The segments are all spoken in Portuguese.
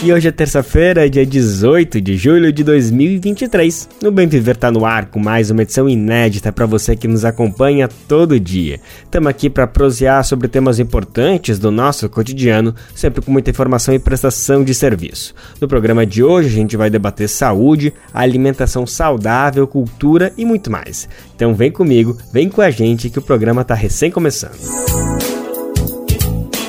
E hoje é terça-feira, dia 18 de julho de 2023. No Bem Viver tá no ar com mais uma edição inédita para você que nos acompanha todo dia. Estamos aqui para prosear sobre temas importantes do nosso cotidiano, sempre com muita informação e prestação de serviço. No programa de hoje a gente vai debater saúde, alimentação saudável, cultura e muito mais. Então vem comigo, vem com a gente que o programa tá recém começando.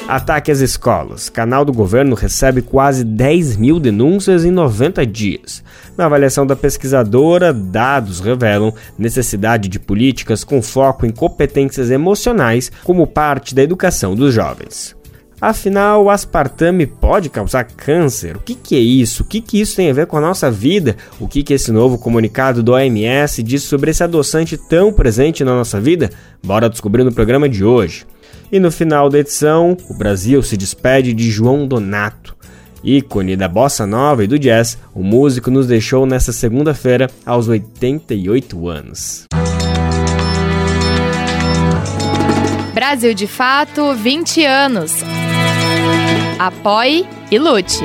Ataque às escolas. Canal do governo recebe quase 10 mil denúncias em 90 dias. Na avaliação da pesquisadora, dados revelam necessidade de políticas com foco em competências emocionais como parte da educação dos jovens. Afinal, o aspartame pode causar câncer? O que, que, é isso? O que, que isso tem a ver com a nossa vida? O que, que esse novo comunicado do OMS diz sobre esse adoçante tão presente na nossa vida? Bora descobrir no programa de hoje. E no final da edição, o Brasil se despede de João Donato. Ícone da bossa nova e do jazz, o músico nos deixou nesta segunda-feira aos 88 anos. Brasil de Fato 20 anos. Apoie e lute.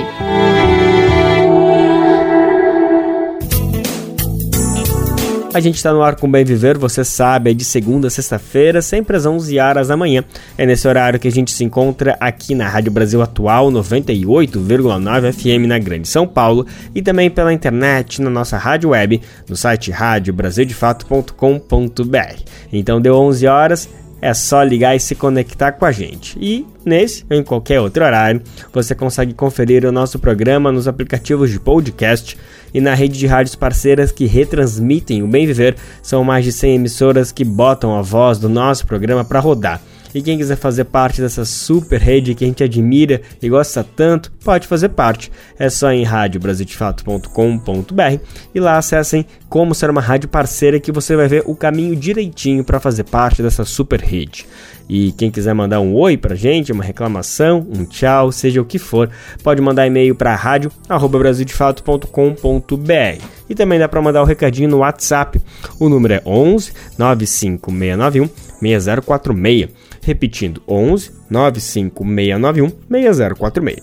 A gente está no ar com Bem Viver, você sabe, é de segunda a sexta-feira, sempre às 11 horas da manhã. É nesse horário que a gente se encontra aqui na Rádio Brasil Atual 98,9 FM na Grande São Paulo e também pela internet na nossa rádio web, no site radiobrasildefato.com.br. Então deu 11 horas, é só ligar e se conectar com a gente. E nesse ou em qualquer outro horário, você consegue conferir o nosso programa nos aplicativos de podcast e na rede de rádios parceiras que retransmitem o Bem Viver. São mais de 100 emissoras que botam a voz do nosso programa para rodar. E quem quiser fazer parte dessa super rede que a gente admira e gosta tanto, pode fazer parte. É só em radiobrasildefato.com.br e lá acessem como ser uma rádio parceira que você vai ver o caminho direitinho para fazer parte dessa super rede. E quem quiser mandar um oi pra gente, uma reclamação, um tchau, seja o que for, pode mandar e-mail para rádio@brasildefato.com.br. E também dá para mandar o um recadinho no WhatsApp. O número é 11 95691 6046. Repetindo, 11 95691 6046.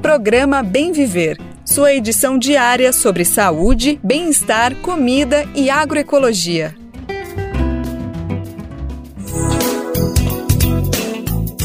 Programa Bem Viver. Sua edição diária sobre saúde, bem-estar, comida e agroecologia.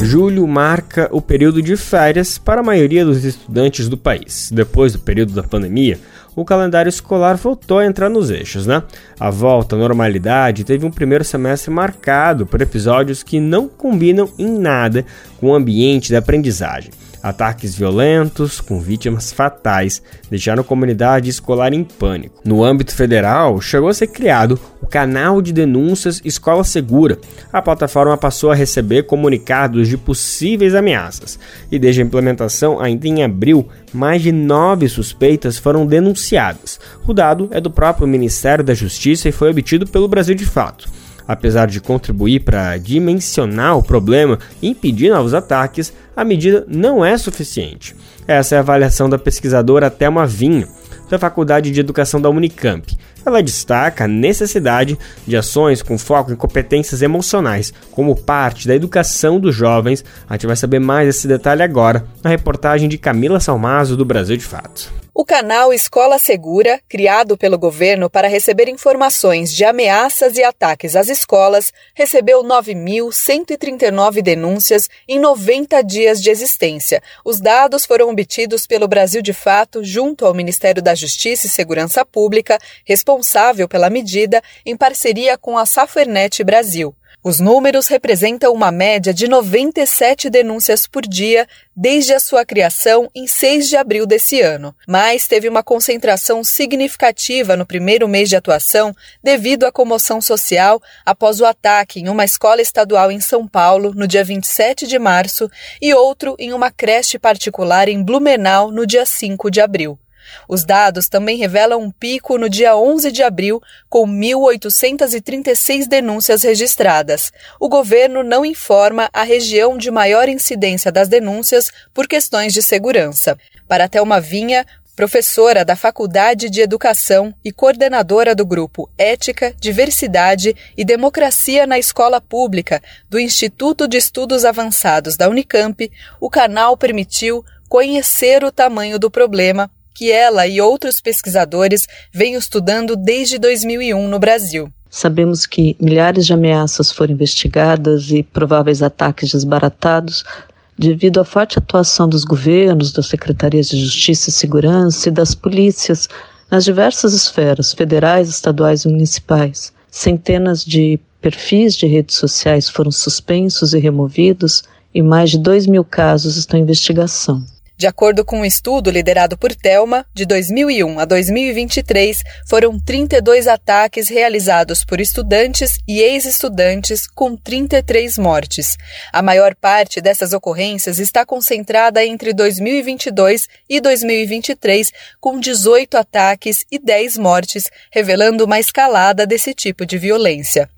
Julho marca o período de férias para a maioria dos estudantes do país. Depois do período da pandemia, o calendário escolar voltou a entrar nos eixos, né? A volta à normalidade teve um primeiro semestre marcado por episódios que não combinam em nada com o ambiente da aprendizagem. Ataques violentos, com vítimas fatais, deixaram a comunidade escolar em pânico. No âmbito federal, chegou a ser criado o canal de denúncias Escola Segura. A plataforma passou a receber comunicados de possíveis ameaças e, desde a implementação, ainda em abril, mais de nove suspeitas foram denunciadas. O dado é do próprio Ministério da Justiça e foi obtido pelo Brasil de Fato. Apesar de contribuir para dimensionar o problema e impedir novos ataques, a medida não é suficiente. Essa é a avaliação da pesquisadora Thelma Vinho, da Faculdade de Educação da Unicamp. Ela destaca a necessidade de ações com foco em competências emocionais, como parte da educação dos jovens. A gente vai saber mais desse detalhe agora na reportagem de Camila Salmazo do Brasil de Fato. O canal Escola Segura, criado pelo governo para receber informações de ameaças e ataques às escolas, recebeu 9.139 denúncias em 90 dias de existência. Os dados foram obtidos pelo Brasil de Fato junto ao Ministério da Justiça e Segurança Pública, responsável pela medida, em parceria com a Safernet Brasil. Os números representam uma média de 97 denúncias por dia desde a sua criação em 6 de abril desse ano, mas teve uma concentração significativa no primeiro mês de atuação devido à comoção social após o ataque em uma escola estadual em São Paulo no dia 27 de março e outro em uma creche particular em Blumenau no dia 5 de abril. Os dados também revelam um pico no dia 11 de abril, com 1.836 denúncias registradas. O governo não informa a região de maior incidência das denúncias por questões de segurança. Para Thelma Vinha, professora da Faculdade de Educação e coordenadora do grupo Ética, Diversidade e Democracia na Escola Pública do Instituto de Estudos Avançados da Unicamp, o canal permitiu conhecer o tamanho do problema que ela e outros pesquisadores vêm estudando desde 2001 no Brasil. Sabemos que milhares de ameaças foram investigadas e prováveis ataques desbaratados devido à forte atuação dos governos, das secretarias de Justiça e Segurança e das polícias nas diversas esferas federais, estaduais e municipais. Centenas de perfis de redes sociais foram suspensos e removidos e mais de 2 mil casos estão em investigação. De acordo com um estudo liderado por Telma, de 2001 a 2023, foram 32 ataques realizados por estudantes e ex-estudantes, com 33 mortes. A maior parte dessas ocorrências está concentrada entre 2022 e 2023, com 18 ataques e 10 mortes, revelando uma escalada desse tipo de violência.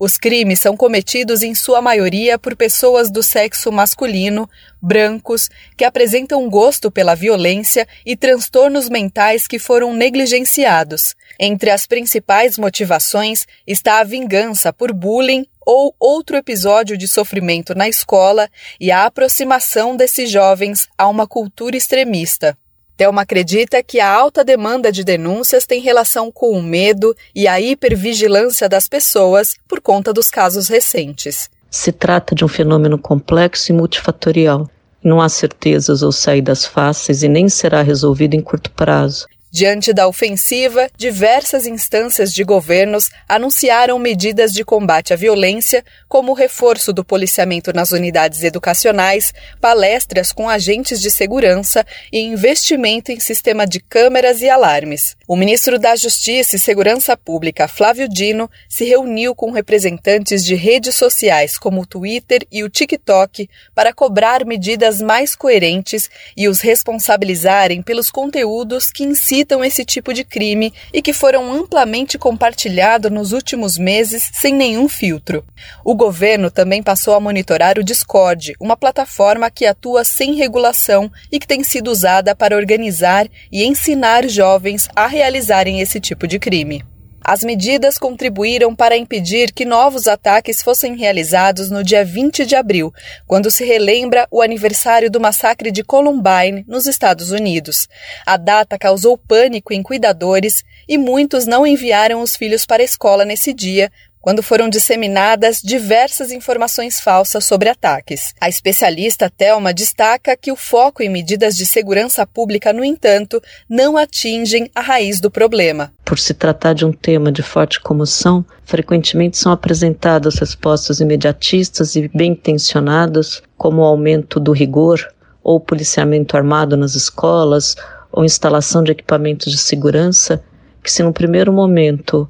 Os crimes são cometidos em sua maioria por pessoas do sexo masculino, brancos, que apresentam gosto pela violência e transtornos mentais que foram negligenciados. Entre as principais motivações está a vingança por bullying ou outro episódio de sofrimento na escola e a aproximação desses jovens a uma cultura extremista. Thelma acredita que a alta demanda de denúncias tem relação com o medo e a hipervigilância das pessoas por conta dos casos recentes. Se trata de um fenômeno complexo e multifatorial. Não há certezas ou saídas fáceis e nem será resolvido em curto prazo. Diante da ofensiva, diversas instâncias de governos anunciaram medidas de combate à violência, como o reforço do policiamento nas unidades educacionais, palestras com agentes de segurança e investimento em sistema de câmeras e alarmes. O ministro da Justiça e Segurança Pública, Flávio Dino, se reuniu com representantes de redes sociais como o Twitter e o TikTok para cobrar medidas mais coerentes e os responsabilizarem pelos conteúdos que incitam incitam esse tipo de crime e que foram amplamente compartilhados nos últimos meses sem nenhum filtro. O governo também passou a monitorar o Discord, uma plataforma que atua sem regulação e que tem sido usada para organizar e ensinar jovens a realizarem esse tipo de crime. As medidas contribuíram para impedir que novos ataques fossem realizados no dia 20 de abril, quando se relembra o aniversário do massacre de Columbine, nos Estados Unidos. A data causou pânico em cuidadores e muitos não enviaram os filhos para a escola nesse dia, quando foram disseminadas diversas informações falsas sobre ataques. A especialista Thelma destaca que o foco em medidas de segurança pública, no entanto, não atingem a raiz do problema. Por se tratar de um tema de forte comoção, frequentemente são apresentadas respostas imediatistas e bem intencionadas, como o aumento do rigor ou policiamento armado nas escolas ou instalação de equipamentos de segurança, que se no primeiro momento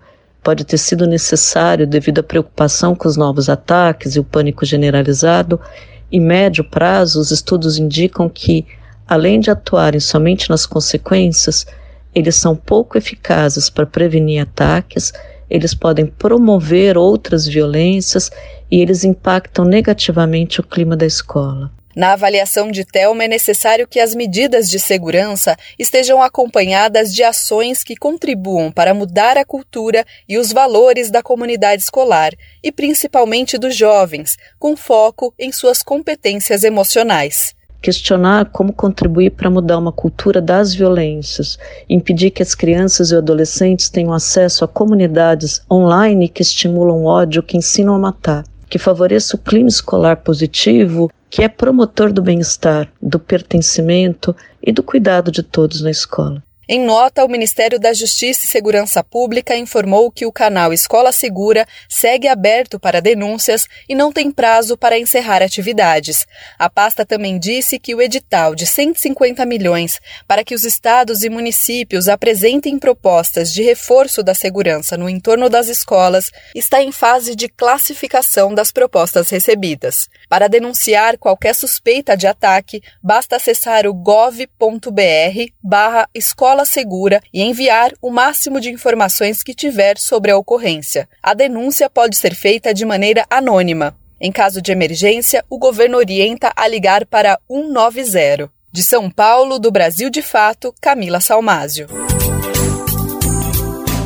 pode ter sido necessário devido à preocupação com os novos ataques e o pânico generalizado, em médio prazo, os estudos indicam que, além de atuarem somente nas consequências, eles são pouco eficazes para prevenir ataques, eles podem promover outras violências e eles impactam negativamente o clima da escola. Na avaliação de Telma, é necessário que as medidas de segurança estejam acompanhadas de ações que contribuam para mudar a cultura e os valores da comunidade escolar, e principalmente dos jovens, com foco em suas competências emocionais. Questionar como contribuir para mudar uma cultura das violências, impedir que as crianças e adolescentes tenham acesso a comunidades online que estimulam ódio, que ensinam a matar, que favoreça o clima escolar positivo, que é promotor do bem-estar, do pertencimento e do cuidado de todos na escola. Em nota, o Ministério da Justiça e Segurança Pública informou que o canal Escola Segura segue aberto para denúncias e não tem prazo para encerrar atividades. A pasta também disse que o edital de 150 milhões para que os estados e municípios apresentem propostas de reforço da segurança no entorno das escolas está em fase de classificação das propostas recebidas. Para denunciar qualquer suspeita de ataque, basta acessar o gov.br/escola escola segura e enviar o máximo de informações que tiver sobre a ocorrência. A denúncia pode ser feita de maneira anônima. Em caso de emergência, o governo orienta a ligar para 190. De São Paulo, do Brasil de Fato, Camila Salmásio.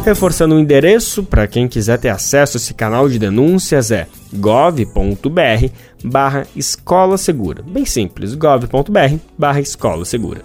Reforçando o endereço, para quem quiser ter acesso a esse canal de denúncias, é gov.br barra escola segura. Bem simples, gov.br barra escola segura.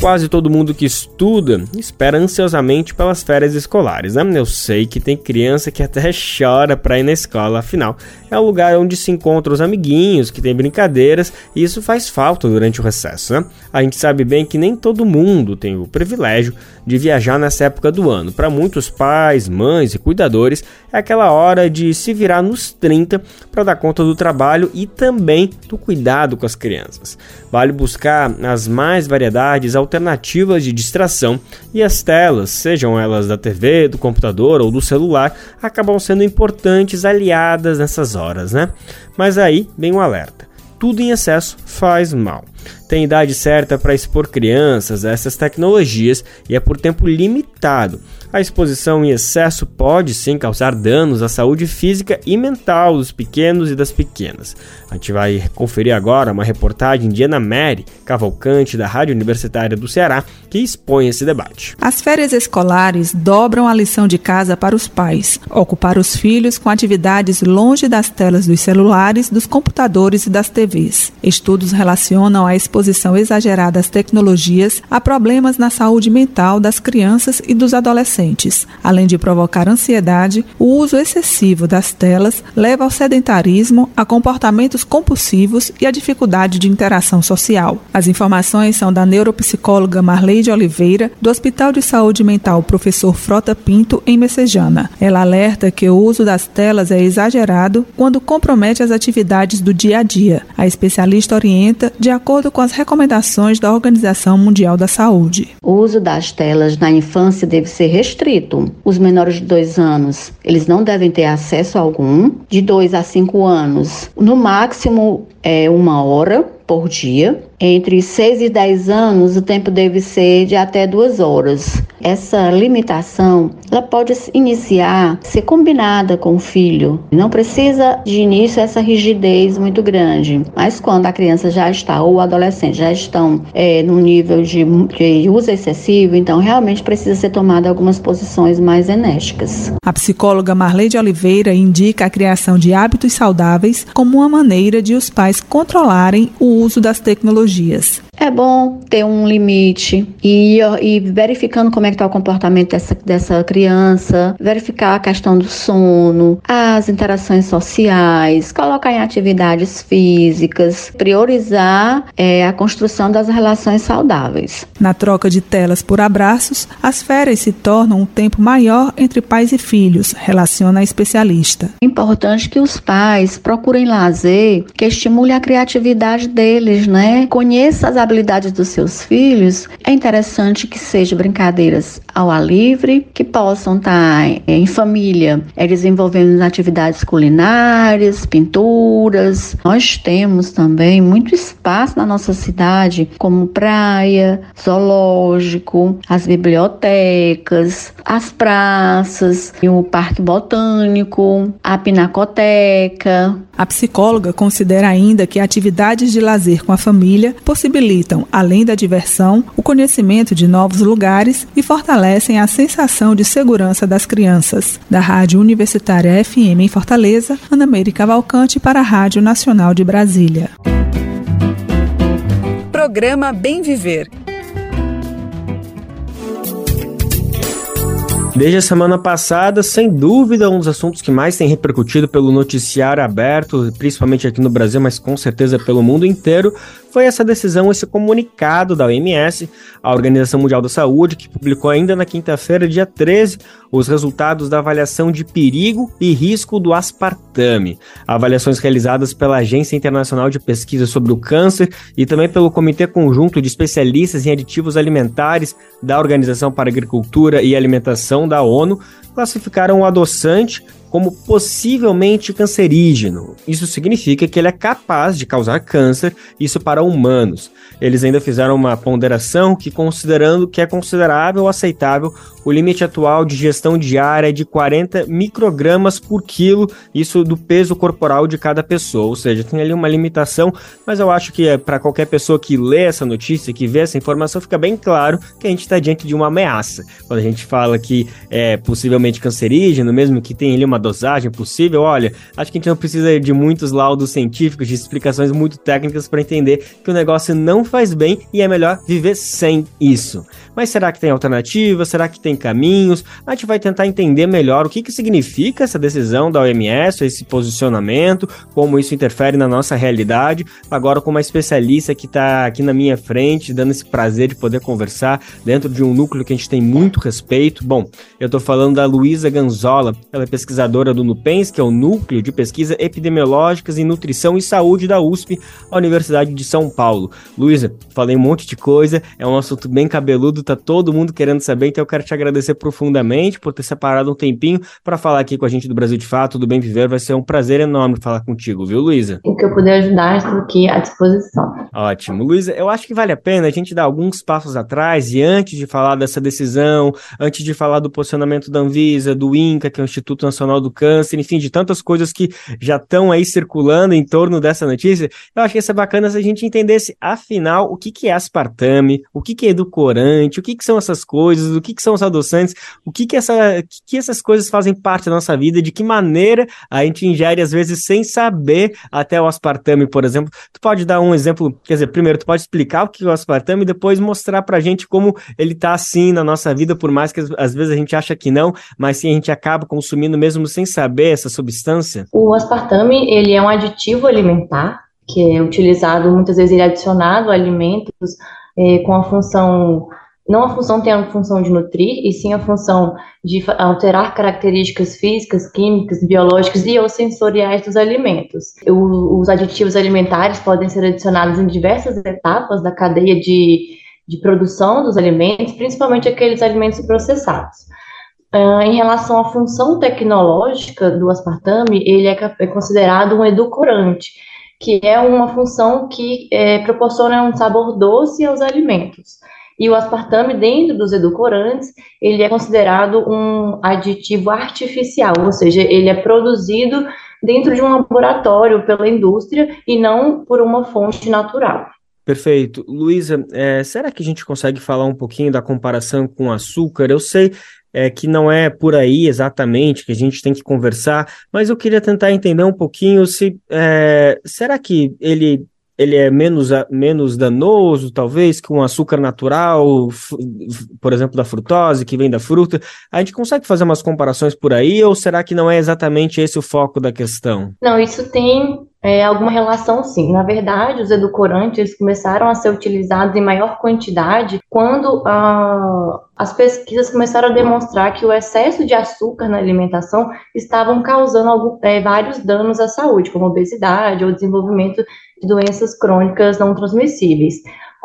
Quase todo mundo que estuda espera ansiosamente pelas férias escolares, né? Eu sei que tem criança que até chora para ir na escola, afinal, é o lugar onde se encontram os amiguinhos, que tem brincadeiras, e isso faz falta durante o recesso, né? A gente sabe bem que nem todo mundo tem o privilégio de viajar nessa época do ano. Para muitos pais, mães e cuidadores, é aquela hora de se virar nos 30 para dar conta do trabalho e também do cuidado com as crianças. Vale buscar as mais variedades alternativas de distração e as telas, sejam elas da TV, do computador ou do celular, acabam sendo importantes aliadas nessas horas, né? Mas aí vem um alerta. Tudo em excesso faz mal tem idade certa para expor crianças a essas tecnologias e é por tempo limitado. A exposição em excesso pode sim causar danos à saúde física e mental dos pequenos e das pequenas. A gente vai conferir agora uma reportagem de Ana Mary, Cavalcante, da Rádio Universitária do Ceará, que expõe esse debate. As férias escolares dobram a lição de casa para os pais, ocupar os filhos com atividades longe das telas dos celulares, dos computadores e das TVs. Estudos relacionam a exposição exagerada às tecnologias a problemas na saúde mental das crianças e dos adolescentes. Além de provocar ansiedade, o uso excessivo das telas leva ao sedentarismo, a comportamentos compulsivos e a dificuldade de interação social. As informações são da neuropsicóloga Marleide Oliveira, do Hospital de Saúde Mental Professor Frota Pinto, em Messejana. Ela alerta que o uso das telas é exagerado quando compromete as atividades do dia a dia. A especialista orienta de acordo com as recomendações da Organização Mundial da Saúde. O uso das telas na infância deve ser restrito. Os menores de dois anos, eles não devem ter acesso algum. De dois a cinco anos, no máximo é uma hora por dia. Entre 6 e 10 anos, o tempo deve ser de até duas horas. Essa limitação ela pode iniciar, ser combinada com o filho. Não precisa de início essa rigidez muito grande, mas quando a criança já está ou o adolescente já estão é, no nível de, de uso excessivo, então realmente precisa ser tomada algumas posições mais enérgicas. A psicóloga Marley de Oliveira indica a criação de hábitos saudáveis como uma maneira de os pais controlarem o uso das tecnologias tecnologias. É bom ter um limite e, e verificando como é que está o comportamento dessa, dessa criança, verificar a questão do sono, as interações sociais, colocar em atividades físicas, priorizar é, a construção das relações saudáveis. Na troca de telas por abraços, as férias se tornam um tempo maior entre pais e filhos, relaciona a especialista. É importante que os pais procurem lazer que estimule a criatividade deles, né? Conheça as habilidades dos seus filhos, é interessante que sejam brincadeiras ao ar livre, que possam estar é, em família, é, desenvolvendo atividades culinárias, pinturas. Nós temos também muito espaço na nossa cidade, como praia, zoológico, as bibliotecas, as praças, o parque botânico, a pinacoteca. A psicóloga considera ainda que atividades de lazer com a família possibilitam, além da diversão, o conhecimento de novos lugares e fortalecem a sensação de segurança das crianças. Da Rádio Universitária FM em Fortaleza, Ana Meire Cavalcante para a Rádio Nacional de Brasília. Programa Bem Viver Desde a semana passada, sem dúvida, um dos assuntos que mais tem repercutido pelo noticiário aberto, principalmente aqui no Brasil, mas com certeza pelo mundo inteiro, foi essa decisão, esse comunicado da OMS, a Organização Mundial da Saúde, que publicou ainda na quinta-feira, dia 13, os resultados da avaliação de perigo e risco do aspartame. Avaliações realizadas pela Agência Internacional de Pesquisa sobre o Câncer e também pelo Comitê Conjunto de Especialistas em Aditivos Alimentares da Organização para Agricultura e Alimentação da ONU classificaram o adoçante como possivelmente cancerígeno. Isso significa que ele é capaz de causar câncer, isso para humanos. Eles ainda fizeram uma ponderação que considerando que é considerável ou aceitável o limite atual de gestão diária é de 40 microgramas por quilo, isso do peso corporal de cada pessoa, ou seja, tem ali uma limitação, mas eu acho que é para qualquer pessoa que lê essa notícia, que vê essa informação, fica bem claro que a gente está diante de uma ameaça. Quando a gente fala que é possivelmente cancerígeno, mesmo que tenha ali uma dosagem possível, olha, acho que a gente não precisa de muitos laudos científicos, de explicações muito técnicas para entender que o negócio não faz bem e é melhor viver sem isso. Mas será que tem alternativa? Será que tem caminhos? A gente vai tentar entender melhor o que, que significa essa decisão da OMS, esse posicionamento, como isso interfere na nossa realidade. Agora, com uma especialista que está aqui na minha frente, dando esse prazer de poder conversar dentro de um núcleo que a gente tem muito respeito. Bom, eu estou falando da Luísa Ganzola, ela é pesquisadora do NUPENS, que é o Núcleo de Pesquisa Epidemiológicas em Nutrição e Saúde da USP, a Universidade de São Paulo. Luísa, falei um monte de coisa, é um assunto bem cabeludo, tá todo mundo querendo saber, então eu quero te agradecer profundamente por ter separado um tempinho para falar aqui com a gente do Brasil de Fato, do Bem Viver. Vai ser um prazer enorme falar contigo, viu, Luísa? O que eu puder ajudar, estou aqui à disposição. Ótimo. Luísa, eu acho que vale a pena a gente dar alguns passos atrás e antes de falar dessa decisão, antes de falar do posicionamento da Anvisa, do INCA, que é o Instituto Nacional do Câncer, enfim, de tantas coisas que já estão aí circulando em torno dessa notícia, eu acho que ia ser bacana se a gente entendesse, afinal, o que, que é aspartame, o que, que é edulcorante, o que, que são essas coisas, o que, que são os adoçantes, o que, que, essa, que, que essas coisas fazem parte da nossa vida, de que maneira a gente ingere, às vezes, sem saber até o aspartame, por exemplo. Tu pode dar um exemplo, quer dizer, primeiro, tu pode explicar o que é o aspartame e depois mostrar pra gente como ele tá assim na nossa vida, por mais que às vezes a gente acha que não, mas sim a gente acaba consumindo mesmo sem saber essa substância? O aspartame, ele é um aditivo alimentar, que é utilizado, muitas vezes ele é adicionado a alimentos é, com a função não a função tem a função de nutrir, e sim a função de alterar características físicas, químicas, biológicas e ou sensoriais dos alimentos. O, os aditivos alimentares podem ser adicionados em diversas etapas da cadeia de, de produção dos alimentos, principalmente aqueles alimentos processados. Uh, em relação à função tecnológica do aspartame, ele é, é considerado um edulcorante, que é uma função que é, proporciona um sabor doce aos alimentos. E o aspartame, dentro dos edulcorantes, ele é considerado um aditivo artificial, ou seja, ele é produzido dentro de um laboratório pela indústria e não por uma fonte natural. Perfeito. Luísa, é, será que a gente consegue falar um pouquinho da comparação com açúcar? Eu sei é, que não é por aí exatamente que a gente tem que conversar, mas eu queria tentar entender um pouquinho se é, será que ele ele é menos, menos danoso, talvez, que um açúcar natural, por exemplo, da frutose, que vem da fruta. A gente consegue fazer umas comparações por aí, ou será que não é exatamente esse o foco da questão? Não, isso tem é, alguma relação sim. Na verdade, os edulcorantes começaram a ser utilizados em maior quantidade quando ah, as pesquisas começaram a demonstrar que o excesso de açúcar na alimentação estavam causando algum, é, vários danos à saúde, como obesidade ou desenvolvimento de doenças crônicas não transmissíveis.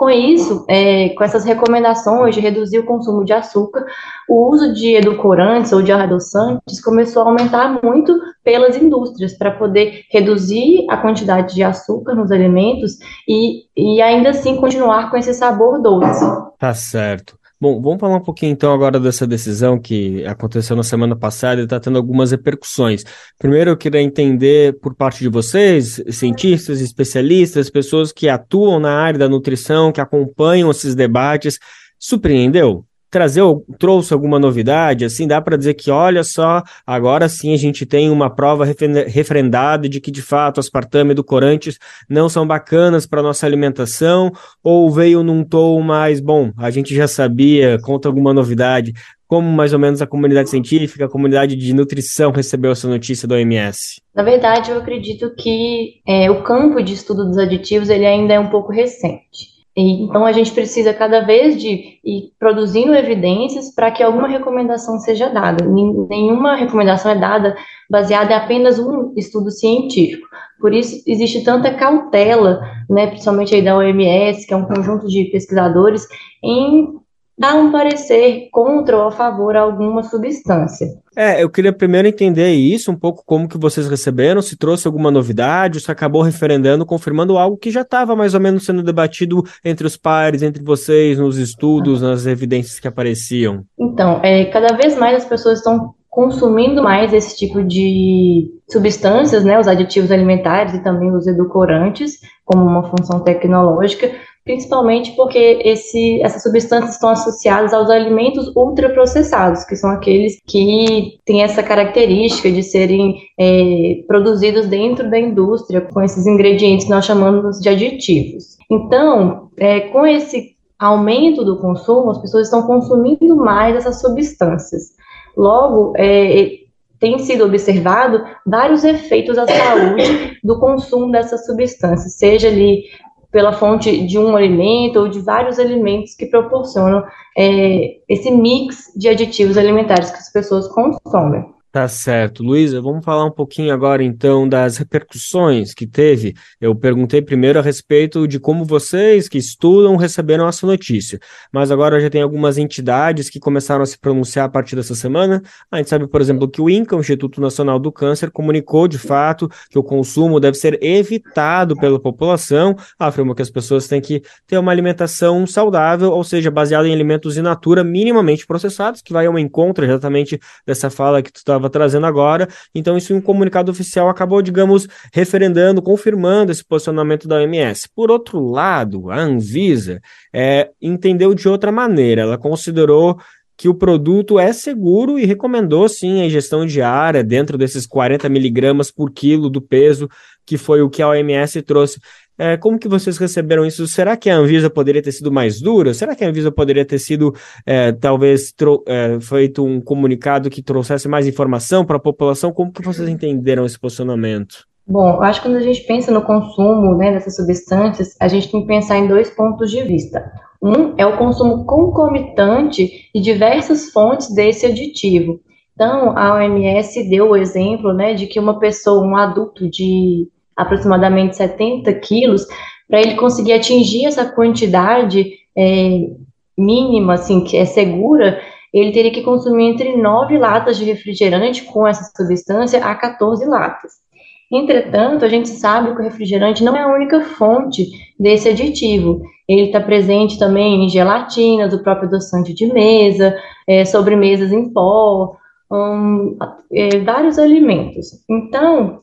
Com isso, é, com essas recomendações de reduzir o consumo de açúcar, o uso de edulcorantes ou de adoçantes começou a aumentar muito pelas indústrias para poder reduzir a quantidade de açúcar nos alimentos e, e ainda assim continuar com esse sabor doce. Tá certo. Bom, vamos falar um pouquinho então agora dessa decisão que aconteceu na semana passada e está tendo algumas repercussões. Primeiro, eu queria entender por parte de vocês, cientistas, especialistas, pessoas que atuam na área da nutrição, que acompanham esses debates, surpreendeu? Trazer, trouxe alguma novidade, assim, dá para dizer que, olha só, agora sim a gente tem uma prova refrendada de que, de fato, aspartame e edulcorantes não são bacanas para nossa alimentação, ou veio num tom mais, bom, a gente já sabia, conta alguma novidade. como mais ou menos a comunidade científica, a comunidade de nutrição recebeu essa notícia do OMS? Na verdade, eu acredito que é, o campo de estudo dos aditivos ele ainda é um pouco recente. E, então, a gente precisa cada vez de ir produzindo evidências para que alguma recomendação seja dada. Nenhuma recomendação é dada baseada em apenas um estudo científico. Por isso, existe tanta cautela, né, principalmente aí da OMS, que é um conjunto de pesquisadores, em dar um parecer contra ou a favor a alguma substância. É, eu queria primeiro entender isso, um pouco como que vocês receberam, se trouxe alguma novidade, se acabou referendando, confirmando algo que já estava mais ou menos sendo debatido entre os pares, entre vocês, nos estudos, nas evidências que apareciam. Então, é, cada vez mais as pessoas estão consumindo mais esse tipo de substâncias, né, os aditivos alimentares e também os edulcorantes, como uma função tecnológica, principalmente porque esse, essas substâncias estão associadas aos alimentos ultraprocessados, que são aqueles que têm essa característica de serem é, produzidos dentro da indústria com esses ingredientes que nós chamamos de aditivos. Então, é, com esse aumento do consumo, as pessoas estão consumindo mais essas substâncias. Logo, é, tem sido observado vários efeitos à saúde do consumo dessas substâncias, seja ali pela fonte de um alimento ou de vários alimentos que proporcionam é, esse mix de aditivos alimentares que as pessoas consomem. Tá certo. Luísa, vamos falar um pouquinho agora então das repercussões que teve. Eu perguntei primeiro a respeito de como vocês que estudam receberam essa notícia, mas agora já tem algumas entidades que começaram a se pronunciar a partir dessa semana. A gente sabe, por exemplo, que o INCA, o Instituto Nacional do Câncer, comunicou de fato que o consumo deve ser evitado pela população, afirma que as pessoas têm que ter uma alimentação saudável, ou seja, baseada em alimentos in natura minimamente processados, que vai ao encontro exatamente dessa fala que tu estava estava trazendo agora. Então, isso em um comunicado oficial acabou, digamos, referendando, confirmando esse posicionamento da OMS. Por outro lado, a Anvisa é, entendeu de outra maneira. Ela considerou que o produto é seguro e recomendou sim a ingestão diária dentro desses 40 miligramas por quilo do peso, que foi o que a OMS trouxe. É, como que vocês receberam isso? Será que a Anvisa poderia ter sido mais dura? Será que a Anvisa poderia ter sido, é, talvez, é, feito um comunicado que trouxesse mais informação para a população? Como que vocês entenderam esse posicionamento? Bom, acho que quando a gente pensa no consumo né, dessas substâncias, a gente tem que pensar em dois pontos de vista. Um é o consumo concomitante de diversas fontes desse aditivo. Então, a OMS deu o exemplo né, de que uma pessoa, um adulto de aproximadamente 70 quilos, para ele conseguir atingir essa quantidade é, mínima, assim, que é segura, ele teria que consumir entre 9 latas de refrigerante com essa substância a 14 latas. Entretanto, a gente sabe que o refrigerante não é a única fonte desse aditivo. Ele está presente também em gelatinas, o próprio adoçante de mesa, é, sobremesas em pó, um, é, vários alimentos. Então,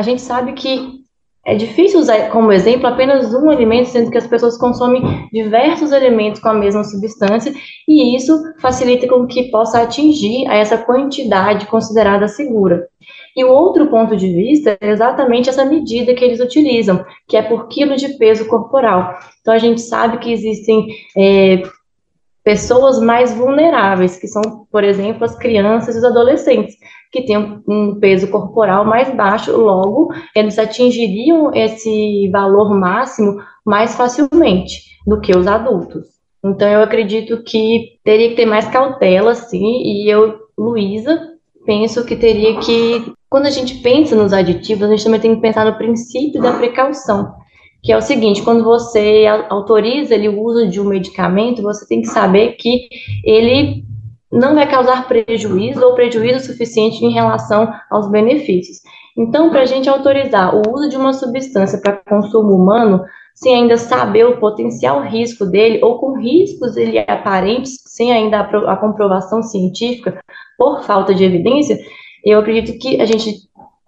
a gente sabe que é difícil usar como exemplo apenas um alimento, sendo que as pessoas consomem diversos alimentos com a mesma substância, e isso facilita com que possa atingir a essa quantidade considerada segura. E o outro ponto de vista é exatamente essa medida que eles utilizam, que é por quilo de peso corporal. Então a gente sabe que existem é, pessoas mais vulneráveis, que são, por exemplo, as crianças e os adolescentes, que têm um peso corporal mais baixo, logo, eles atingiriam esse valor máximo mais facilmente do que os adultos. Então, eu acredito que teria que ter mais cautela, sim, e eu, Luísa, penso que teria que, quando a gente pensa nos aditivos, a gente também tem que pensar no princípio da precaução que é o seguinte, quando você autoriza ali, o uso de um medicamento, você tem que saber que ele não vai causar prejuízo ou prejuízo suficiente em relação aos benefícios. Então, para a gente autorizar o uso de uma substância para consumo humano, sem ainda saber o potencial risco dele, ou com riscos ele aparentes, sem ainda a comprovação científica, por falta de evidência, eu acredito que a gente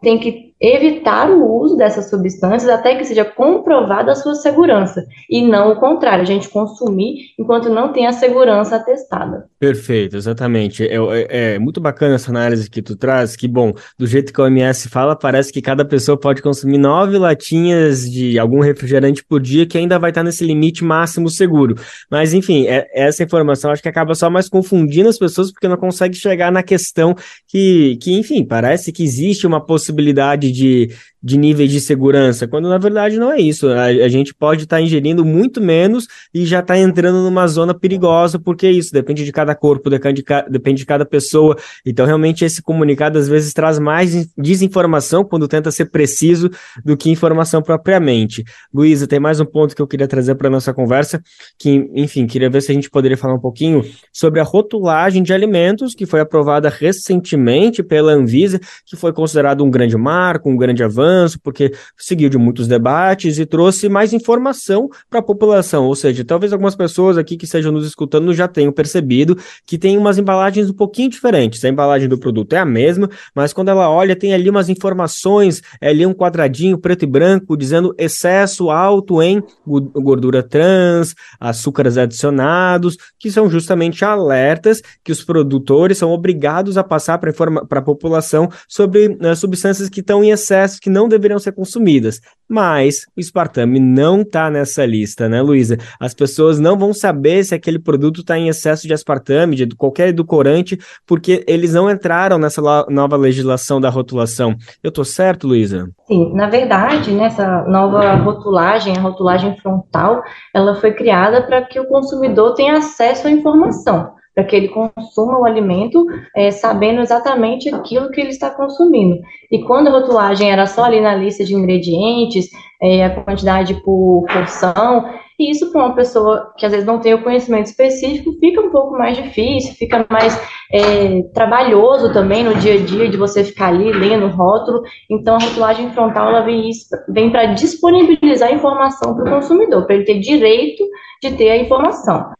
tem que evitar o uso dessas substâncias até que seja comprovada a sua segurança, e não o contrário, a gente consumir enquanto não tem a segurança atestada. Perfeito, exatamente. É, é, é, muito bacana essa análise que tu traz, que, bom, do jeito que o OMS fala, parece que cada pessoa pode consumir nove latinhas de algum refrigerante por dia, que ainda vai estar nesse limite máximo seguro. Mas, enfim, é, essa informação acho que acaba só mais confundindo as pessoas, porque não consegue chegar na questão que, que enfim, parece que existe uma possibilidade de, de níveis de segurança, quando na verdade não é isso. A, a gente pode estar tá ingerindo muito menos e já está entrando numa zona perigosa, porque é isso depende de cada corpo, depende de, depende de cada pessoa. Então, realmente, esse comunicado às vezes traz mais desinformação quando tenta ser preciso do que informação propriamente. Luísa, tem mais um ponto que eu queria trazer para nossa conversa, que, enfim, queria ver se a gente poderia falar um pouquinho sobre a rotulagem de alimentos, que foi aprovada recentemente pela Anvisa, que foi considerado um grande marco, um grande avanço, porque seguiu de muitos debates e trouxe mais informação para a população. Ou seja, talvez algumas pessoas aqui que estejam nos escutando já tenham percebido que tem umas embalagens um pouquinho diferentes. A embalagem do produto é a mesma, mas quando ela olha, tem ali umas informações, é ali um quadradinho preto e branco dizendo excesso alto em gordura trans, açúcares adicionados, que são justamente alertas que os produtores são obrigados a passar para a população sobre uh, substâncias que estão em excesso, que não deveriam ser consumidas. Mas o espartame não está nessa lista, né, Luísa? As pessoas não vão saber se aquele produto está em excesso de aspartame, de qualquer edulcorante, porque eles não entraram nessa nova legislação da rotulação. Eu estou certo, Luísa? Sim, na verdade, nessa nova rotulagem, a rotulagem frontal, ela foi criada para que o consumidor tenha acesso à informação para que ele consuma o alimento é, sabendo exatamente aquilo que ele está consumindo. E quando a rotulagem era só ali na lista de ingredientes, é, a quantidade por porção, e isso para uma pessoa que às vezes não tem o conhecimento específico fica um pouco mais difícil, fica mais é, trabalhoso também no dia a dia de você ficar ali lendo o rótulo. Então a rotulagem frontal ela vem, vem para disponibilizar a informação para o consumidor, para ele ter direito de ter a informação.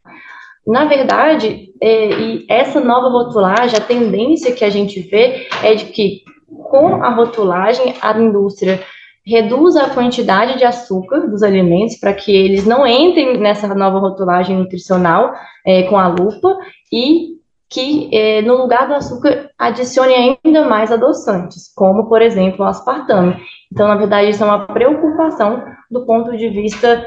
Na verdade, é, e essa nova rotulagem, a tendência que a gente vê é de que com a rotulagem a indústria reduz a quantidade de açúcar dos alimentos para que eles não entrem nessa nova rotulagem nutricional é, com a lupa e que é, no lugar do açúcar adicione ainda mais adoçantes, como por exemplo o aspartame. Então, na verdade, isso é uma preocupação do ponto de vista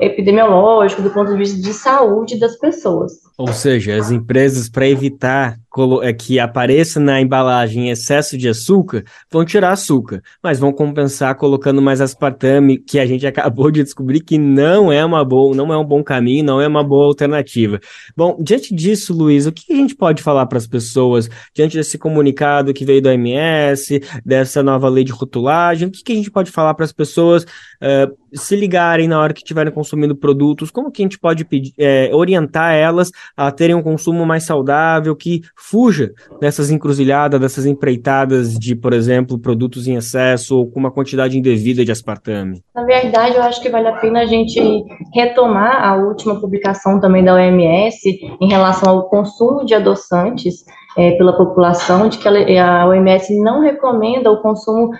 epidemiológico, do ponto de vista de saúde das pessoas. Ou seja, as empresas, para evitar é, que apareça na embalagem excesso de açúcar, vão tirar açúcar, mas vão compensar colocando mais aspartame, que a gente acabou de descobrir que não é uma boa, não é um bom caminho, não é uma boa alternativa. Bom, diante disso, Luiz, o que a gente pode falar para as pessoas diante desse comunicado que veio do OMS, dessa nova lei de rotulagem? O que a gente pode falar para as pessoas uh, se ligarem na hora que estiverem consumindo produtos? Como que a gente pode pedir, é, orientar elas a terem um consumo mais saudável, que fuja dessas encruzilhadas, dessas empreitadas de, por exemplo, produtos em excesso ou com uma quantidade indevida de aspartame? Na verdade, eu acho que vale a pena a gente retomar a última publicação também da OMS em relação ao consumo de adoçantes é, pela população, de que a OMS não recomenda o consumo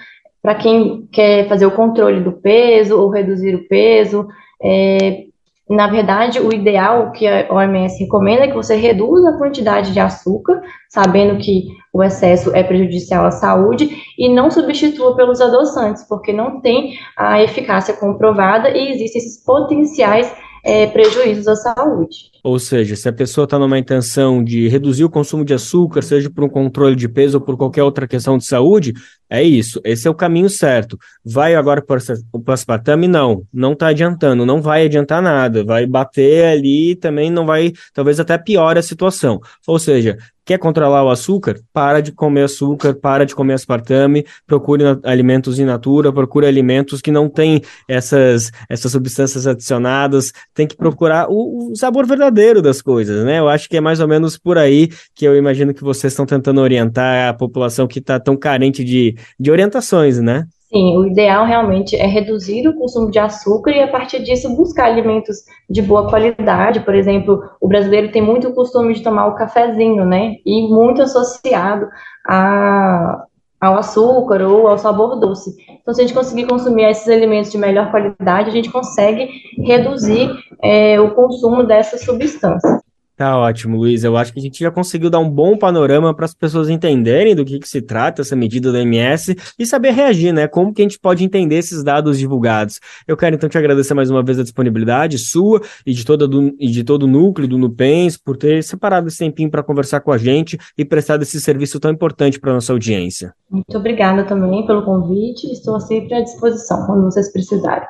para quem quer fazer o controle do peso ou reduzir o peso. É, na verdade, o ideal que a OMS recomenda é que você reduza a quantidade de açúcar, sabendo que o excesso é prejudicial à saúde, e não substitua pelos adoçantes, porque não tem a eficácia comprovada e existem esses potenciais é, prejuízos à saúde. Ou seja, se a pessoa está numa intenção de reduzir o consumo de açúcar, seja por um controle de peso ou por qualquer outra questão de saúde, é isso. Esse é o caminho certo. Vai agora para o aspartame? Não, não está adiantando, não vai adiantar nada. Vai bater ali também não vai, talvez até piore a situação. Ou seja, Quer controlar o açúcar? Para de comer açúcar, para de comer aspartame, procure alimentos in natura, procure alimentos que não têm essas, essas substâncias adicionadas, tem que procurar o, o, sabor verdadeiro das coisas, né? Eu acho que é mais ou menos por aí que eu imagino que vocês estão tentando orientar a população que está tão carente de, de orientações, né? Sim, o ideal realmente é reduzir o consumo de açúcar e, a partir disso, buscar alimentos de boa qualidade. Por exemplo, o brasileiro tem muito costume de tomar o cafezinho, né? E muito associado a, ao açúcar ou ao sabor doce. Então, se a gente conseguir consumir esses alimentos de melhor qualidade, a gente consegue reduzir é, o consumo dessas substâncias. Tá ótimo, Luiz. Eu acho que a gente já conseguiu dar um bom panorama para as pessoas entenderem do que, que, se trata essa medida da MS e saber reagir, né? Como que a gente pode entender esses dados divulgados. Eu quero então te agradecer mais uma vez a disponibilidade sua e de, toda do, e de todo o núcleo do Nupens por ter separado esse tempinho para conversar com a gente e prestado esse serviço tão importante para nossa audiência. Muito obrigada também pelo convite. Estou sempre à disposição quando vocês precisarem.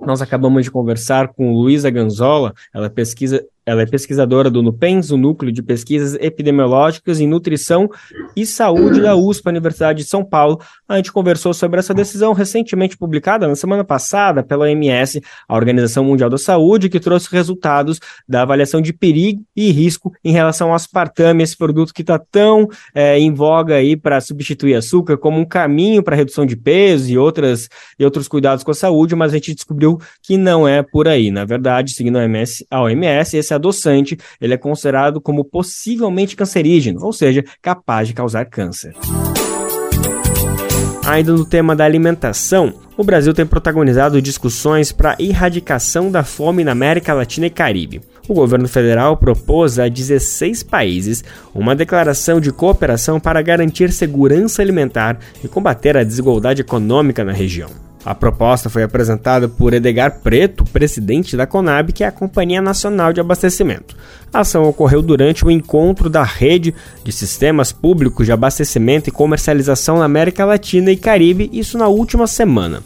Nós acabamos de conversar com Luísa Ganzola, ela pesquisa ela é pesquisadora do NUPENS, o Núcleo de Pesquisas Epidemiológicas em Nutrição e Saúde da USP, Universidade de São Paulo. A gente conversou sobre essa decisão recentemente publicada na semana passada pela OMS, a Organização Mundial da Saúde, que trouxe resultados da avaliação de perigo e risco em relação ao aspartame, esse produto que está tão é, em voga aí para substituir açúcar como um caminho para redução de peso e, outras, e outros cuidados com a saúde, mas a gente descobriu que não é por aí. Na verdade, seguindo a OMS, a OMS esse adoçante, ele é considerado como possivelmente cancerígeno, ou seja, capaz de causar câncer. Ainda no tema da alimentação, o Brasil tem protagonizado discussões para a erradicação da fome na América Latina e Caribe. O governo federal propôs a 16 países uma declaração de cooperação para garantir segurança alimentar e combater a desigualdade econômica na região. A proposta foi apresentada por Edgar Preto, presidente da Conab, que é a Companhia Nacional de Abastecimento. A ação ocorreu durante o encontro da rede de sistemas públicos de abastecimento e comercialização na América Latina e Caribe, isso na última semana.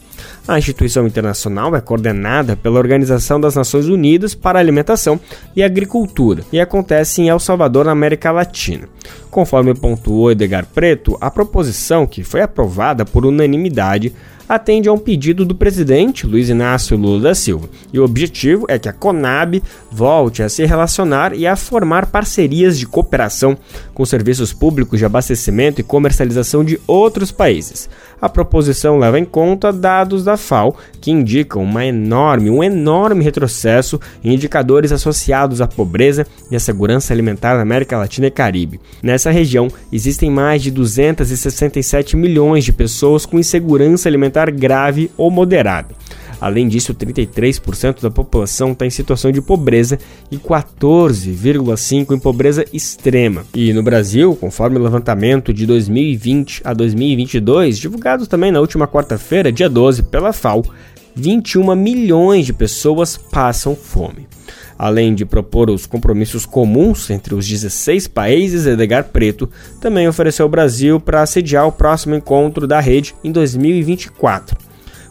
A instituição internacional é coordenada pela Organização das Nações Unidas para a Alimentação e Agricultura e acontece em El Salvador, na América Latina. Conforme pontuou Edgar Preto, a proposição, que foi aprovada por unanimidade, atende a um pedido do presidente Luiz Inácio Lula da Silva. E o objetivo é que a Conab volte a se relacionar e a formar parcerias de cooperação com serviços públicos de abastecimento e comercialização de outros países. A proposição leva em conta dados da FAO que indicam uma enorme, um enorme retrocesso em indicadores associados à pobreza e à segurança alimentar na América Latina e Caribe. Nessa região, existem mais de 267 milhões de pessoas com insegurança alimentar grave ou moderada. Além disso, 33% da população está em situação de pobreza e 14,5% em pobreza extrema. E no Brasil, conforme o levantamento de 2020 a 2022, divulgado também na última quarta-feira, dia 12, pela FAO, 21 milhões de pessoas passam fome. Além de propor os compromissos comuns entre os 16 países, Edgar Preto também ofereceu ao Brasil para sediar o próximo encontro da rede em 2024.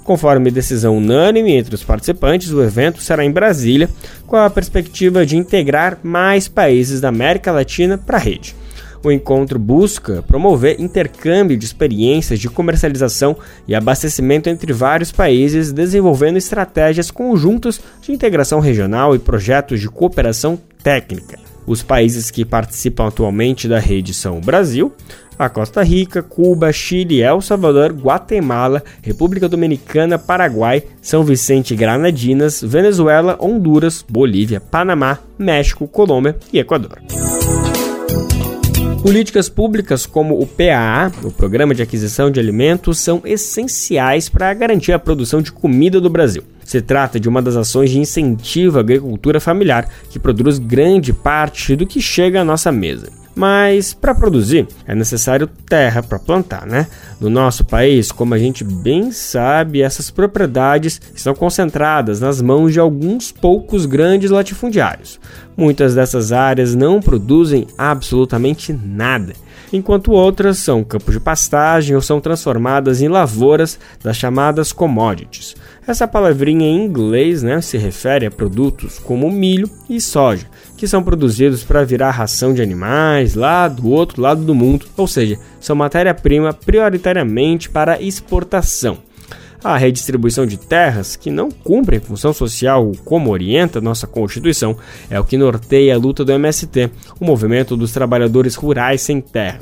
Conforme decisão unânime entre os participantes, o evento será em Brasília, com a perspectiva de integrar mais países da América Latina para a rede. O encontro busca promover intercâmbio de experiências de comercialização e abastecimento entre vários países, desenvolvendo estratégias conjuntas de integração regional e projetos de cooperação técnica. Os países que participam atualmente da rede são o Brasil, a Costa Rica, Cuba, Chile, El Salvador, Guatemala, República Dominicana, Paraguai, São Vicente e Granadinas, Venezuela, Honduras, Bolívia, Panamá, México, Colômbia e Equador. Políticas públicas como o PAA, o Programa de Aquisição de Alimentos, são essenciais para garantir a produção de comida do Brasil. Se trata de uma das ações de incentivo à agricultura familiar que produz grande parte do que chega à nossa mesa. Mas para produzir é necessário terra para plantar, né? No nosso país, como a gente bem sabe, essas propriedades estão concentradas nas mãos de alguns poucos grandes latifundiários. Muitas dessas áreas não produzem absolutamente nada, enquanto outras são campos de pastagem ou são transformadas em lavouras das chamadas commodities. Essa palavrinha em inglês né, se refere a produtos como milho e soja, que são produzidos para virar ração de animais lá do outro lado do mundo, ou seja, são matéria-prima prioritariamente para exportação. A redistribuição de terras, que não cumprem função social como orienta nossa Constituição, é o que norteia a luta do MST, o Movimento dos Trabalhadores Rurais Sem Terra.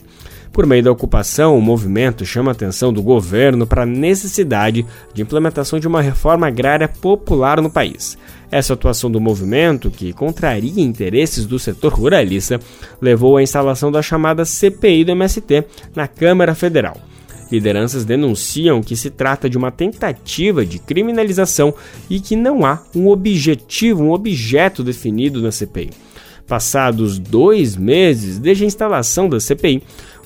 Por meio da ocupação, o movimento chama a atenção do governo para a necessidade de implementação de uma reforma agrária popular no país. Essa atuação do movimento, que contraria interesses do setor ruralista, levou à instalação da chamada CPI do MST na Câmara Federal. Lideranças denunciam que se trata de uma tentativa de criminalização e que não há um objetivo, um objeto definido na CPI. Passados dois meses desde a instalação da CPI,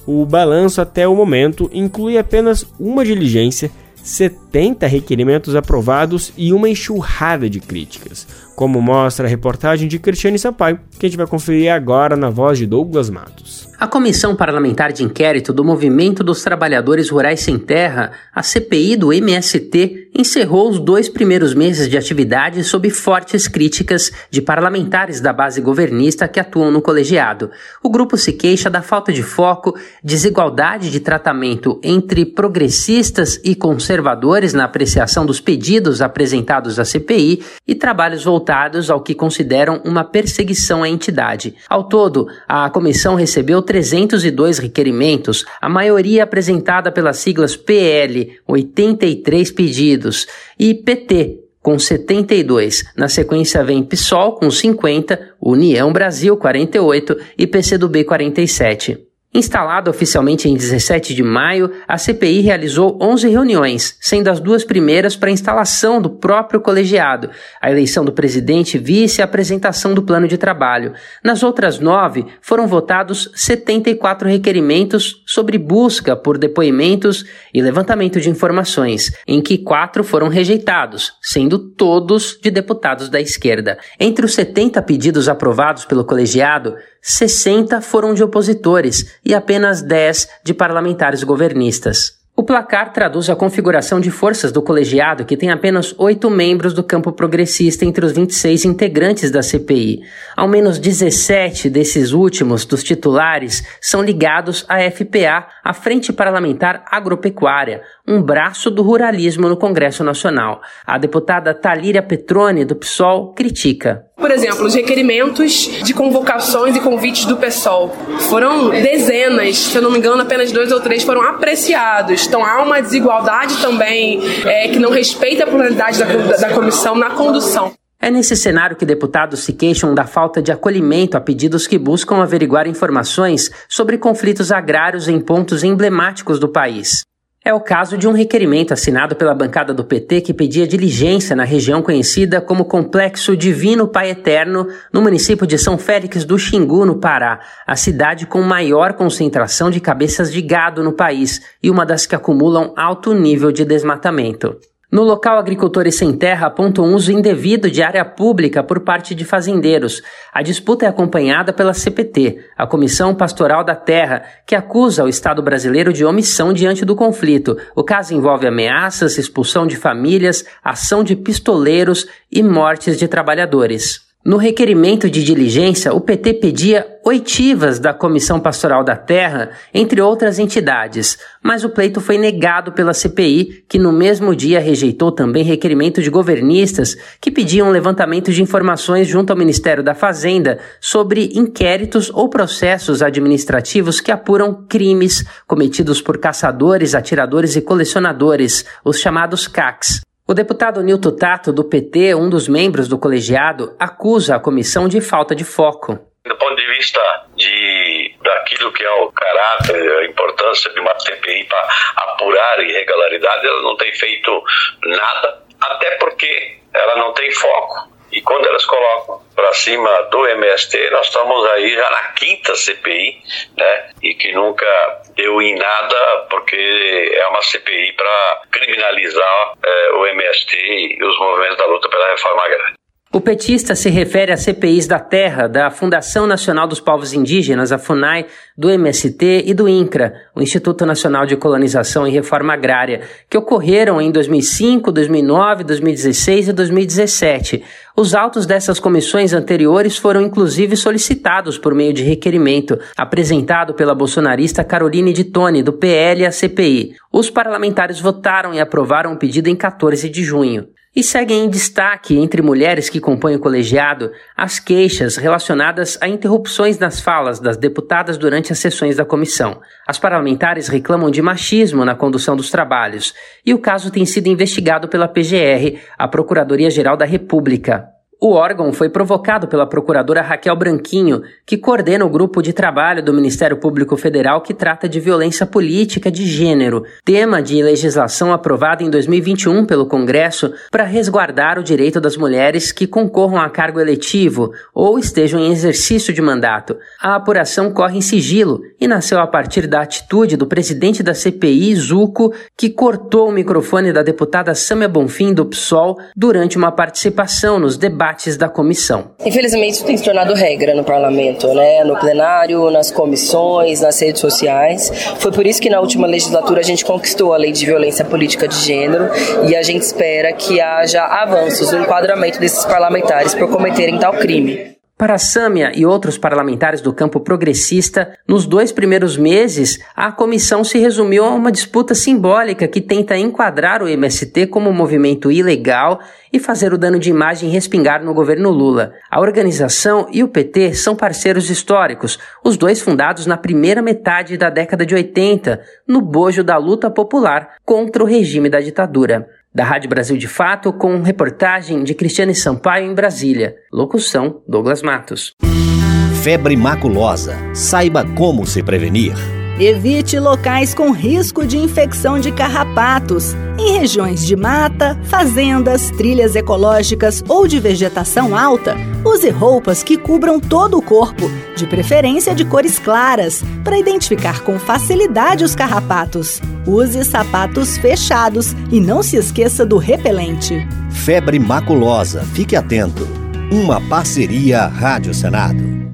o balanço até o momento inclui apenas uma diligência 70 requerimentos aprovados e uma enxurrada de críticas, como mostra a reportagem de Cristiane Sampaio, que a gente vai conferir agora na voz de Douglas Matos. A Comissão Parlamentar de Inquérito do Movimento dos Trabalhadores Rurais Sem Terra, a CPI do MST, encerrou os dois primeiros meses de atividade sob fortes críticas de parlamentares da base governista que atuam no colegiado. O grupo se queixa da falta de foco, desigualdade de tratamento entre progressistas e conservadores na apreciação dos pedidos apresentados à CPI e trabalhos voltados ao que consideram uma perseguição à entidade. Ao todo, a comissão recebeu 302 requerimentos, a maioria apresentada pelas siglas PL, 83 pedidos, e PT, com 72. Na sequência vem PSOL com 50, União Brasil 48 e PCdoB 47. Instalada oficialmente em 17 de maio, a CPI realizou 11 reuniões, sendo as duas primeiras para a instalação do próprio colegiado, a eleição do presidente vice e a apresentação do plano de trabalho. Nas outras nove, foram votados 74 requerimentos sobre busca por depoimentos e levantamento de informações, em que quatro foram rejeitados, sendo todos de deputados da esquerda. Entre os 70 pedidos aprovados pelo colegiado, 60 foram de opositores e apenas 10 de parlamentares governistas. O placar traduz a configuração de forças do colegiado, que tem apenas oito membros do campo progressista entre os 26 integrantes da CPI. Ao menos 17 desses últimos, dos titulares, são ligados à FPA, a Frente Parlamentar Agropecuária, um braço do ruralismo no Congresso Nacional. A deputada Talíria Petrone, do PSOL, critica. Por exemplo, os requerimentos de convocações e convites do PSOL foram dezenas, se eu não me engano, apenas dois ou três foram apreciados. Então há uma desigualdade também é, que não respeita a pluralidade da, da comissão na condução. É nesse cenário que deputados se queixam da falta de acolhimento a pedidos que buscam averiguar informações sobre conflitos agrários em pontos emblemáticos do país. É o caso de um requerimento assinado pela bancada do PT que pedia diligência na região conhecida como Complexo Divino Pai Eterno, no município de São Félix do Xingu, no Pará, a cidade com maior concentração de cabeças de gado no país e uma das que acumulam alto nível de desmatamento. No local, agricultores sem terra apontam uso indevido de área pública por parte de fazendeiros. A disputa é acompanhada pela CPT, a Comissão Pastoral da Terra, que acusa o Estado brasileiro de omissão diante do conflito. O caso envolve ameaças, expulsão de famílias, ação de pistoleiros e mortes de trabalhadores. No requerimento de diligência, o PT pedia oitivas da Comissão Pastoral da Terra, entre outras entidades, mas o pleito foi negado pela CPI, que no mesmo dia rejeitou também requerimento de governistas que pediam levantamento de informações junto ao Ministério da Fazenda sobre inquéritos ou processos administrativos que apuram crimes cometidos por caçadores, atiradores e colecionadores, os chamados CACs. O deputado Nilton Tato, do PT, um dos membros do colegiado, acusa a comissão de falta de foco. Do ponto de vista de, daquilo que é o caráter, a importância de uma CPI para apurar irregularidades, ela não tem feito nada, até porque ela não tem foco. E quando elas colocam para cima do MST, nós estamos aí já na quinta CPI, né? E que nunca deu em nada, porque é uma CPI para criminalizar é, o MST e os movimentos da luta pela reforma agrária. O petista se refere a CPIs da Terra, da Fundação Nacional dos Povos Indígenas, a FUNAI, do MST e do INCRA, o Instituto Nacional de Colonização e Reforma Agrária, que ocorreram em 2005, 2009, 2016 e 2017. Os autos dessas comissões anteriores foram inclusive solicitados por meio de requerimento, apresentado pela bolsonarista Caroline de Tone, do PL à CPI. Os parlamentares votaram e aprovaram o pedido em 14 de junho. E seguem em destaque entre mulheres que compõem o colegiado as queixas relacionadas a interrupções nas falas das deputadas durante as sessões da comissão. As parlamentares reclamam de machismo na condução dos trabalhos e o caso tem sido investigado pela PGR, a Procuradoria-Geral da República. O órgão foi provocado pela procuradora Raquel Branquinho, que coordena o grupo de trabalho do Ministério Público Federal que trata de violência política de gênero, tema de legislação aprovada em 2021 pelo Congresso para resguardar o direito das mulheres que concorram a cargo eletivo ou estejam em exercício de mandato. A apuração corre em sigilo e nasceu a partir da atitude do presidente da CPI, Zuco, que cortou o microfone da deputada Samia Bonfim do PSOL durante uma participação nos debates da comissão. Infelizmente, isso tem se tornado regra no parlamento, né? no plenário, nas comissões, nas redes sociais. Foi por isso que na última legislatura a gente conquistou a lei de violência política de gênero e a gente espera que haja avanços no enquadramento desses parlamentares por cometerem tal crime. Para Sâmia e outros parlamentares do campo progressista, nos dois primeiros meses, a comissão se resumiu a uma disputa simbólica que tenta enquadrar o MST como um movimento ilegal e fazer o dano de imagem respingar no governo Lula. A organização e o PT são parceiros históricos, os dois fundados na primeira metade da década de 80, no bojo da luta popular contra o regime da ditadura da Rádio Brasil de Fato, com reportagem de Cristiane Sampaio em Brasília. Locução: Douglas Matos. Febre maculosa. Saiba como se prevenir. Evite locais com risco de infecção de carrapatos. Em regiões de mata, fazendas, trilhas ecológicas ou de vegetação alta, use roupas que cubram todo o corpo, de preferência de cores claras, para identificar com facilidade os carrapatos. Use sapatos fechados e não se esqueça do repelente. Febre maculosa, fique atento. Uma parceria Rádio Senado.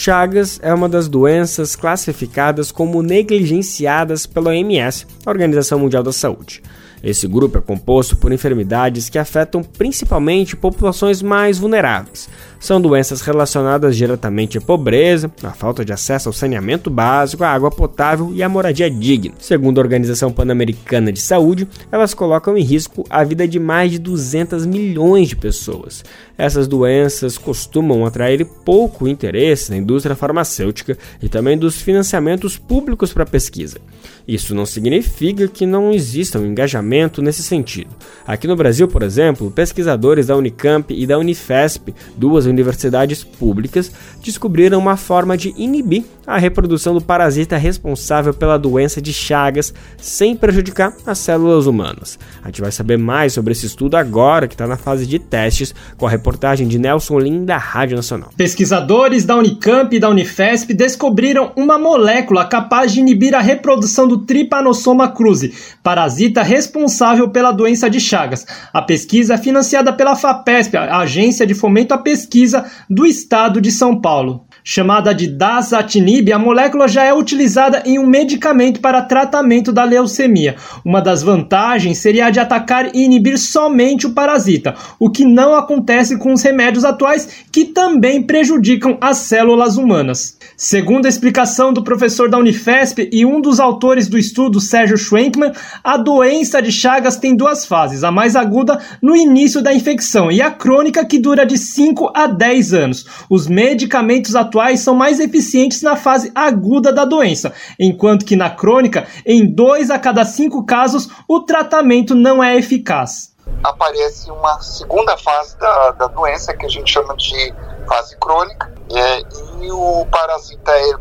Chagas é uma das doenças classificadas como negligenciadas pela OMS, a Organização Mundial da Saúde. Esse grupo é composto por enfermidades que afetam principalmente populações mais vulneráveis, são doenças relacionadas diretamente à pobreza, à falta de acesso ao saneamento básico, à água potável e à moradia digna. Segundo a Organização Pan-Americana de Saúde, elas colocam em risco a vida de mais de 200 milhões de pessoas. Essas doenças costumam atrair pouco interesse da indústria farmacêutica e também dos financiamentos públicos para pesquisa. Isso não significa que não exista um engajamento nesse sentido. Aqui no Brasil, por exemplo, pesquisadores da Unicamp e da Unifesp, duas universidades públicas descobriram uma forma de inibir a reprodução do parasita responsável pela doença de Chagas sem prejudicar as células humanas. A gente vai saber mais sobre esse estudo agora, que está na fase de testes, com a reportagem de Nelson Lin da Rádio Nacional. Pesquisadores da Unicamp e da Unifesp descobriram uma molécula capaz de inibir a reprodução do Trypanosoma cruzi, parasita responsável pela doença de Chagas. A pesquisa é financiada pela FAPESP, a Agência de Fomento à Pesquisa do Estado de São Paulo. Chamada de dasatinib, a molécula já é utilizada em um medicamento para tratamento da leucemia. Uma das vantagens seria a de atacar e inibir somente o parasita, o que não acontece com os remédios atuais que também prejudicam as células humanas. Segundo a explicação do professor da Unifesp e um dos autores do estudo, Sérgio Schwenkman, a doença de Chagas tem duas fases: a mais aguda no início da infecção e a crônica que dura de 5 a 10 anos. Os medicamentos atuais atuais são mais eficientes na fase aguda da doença, enquanto que na crônica, em dois a cada cinco casos, o tratamento não é eficaz. Aparece uma segunda fase da, da doença, que a gente chama de fase crônica, é, e o parasita é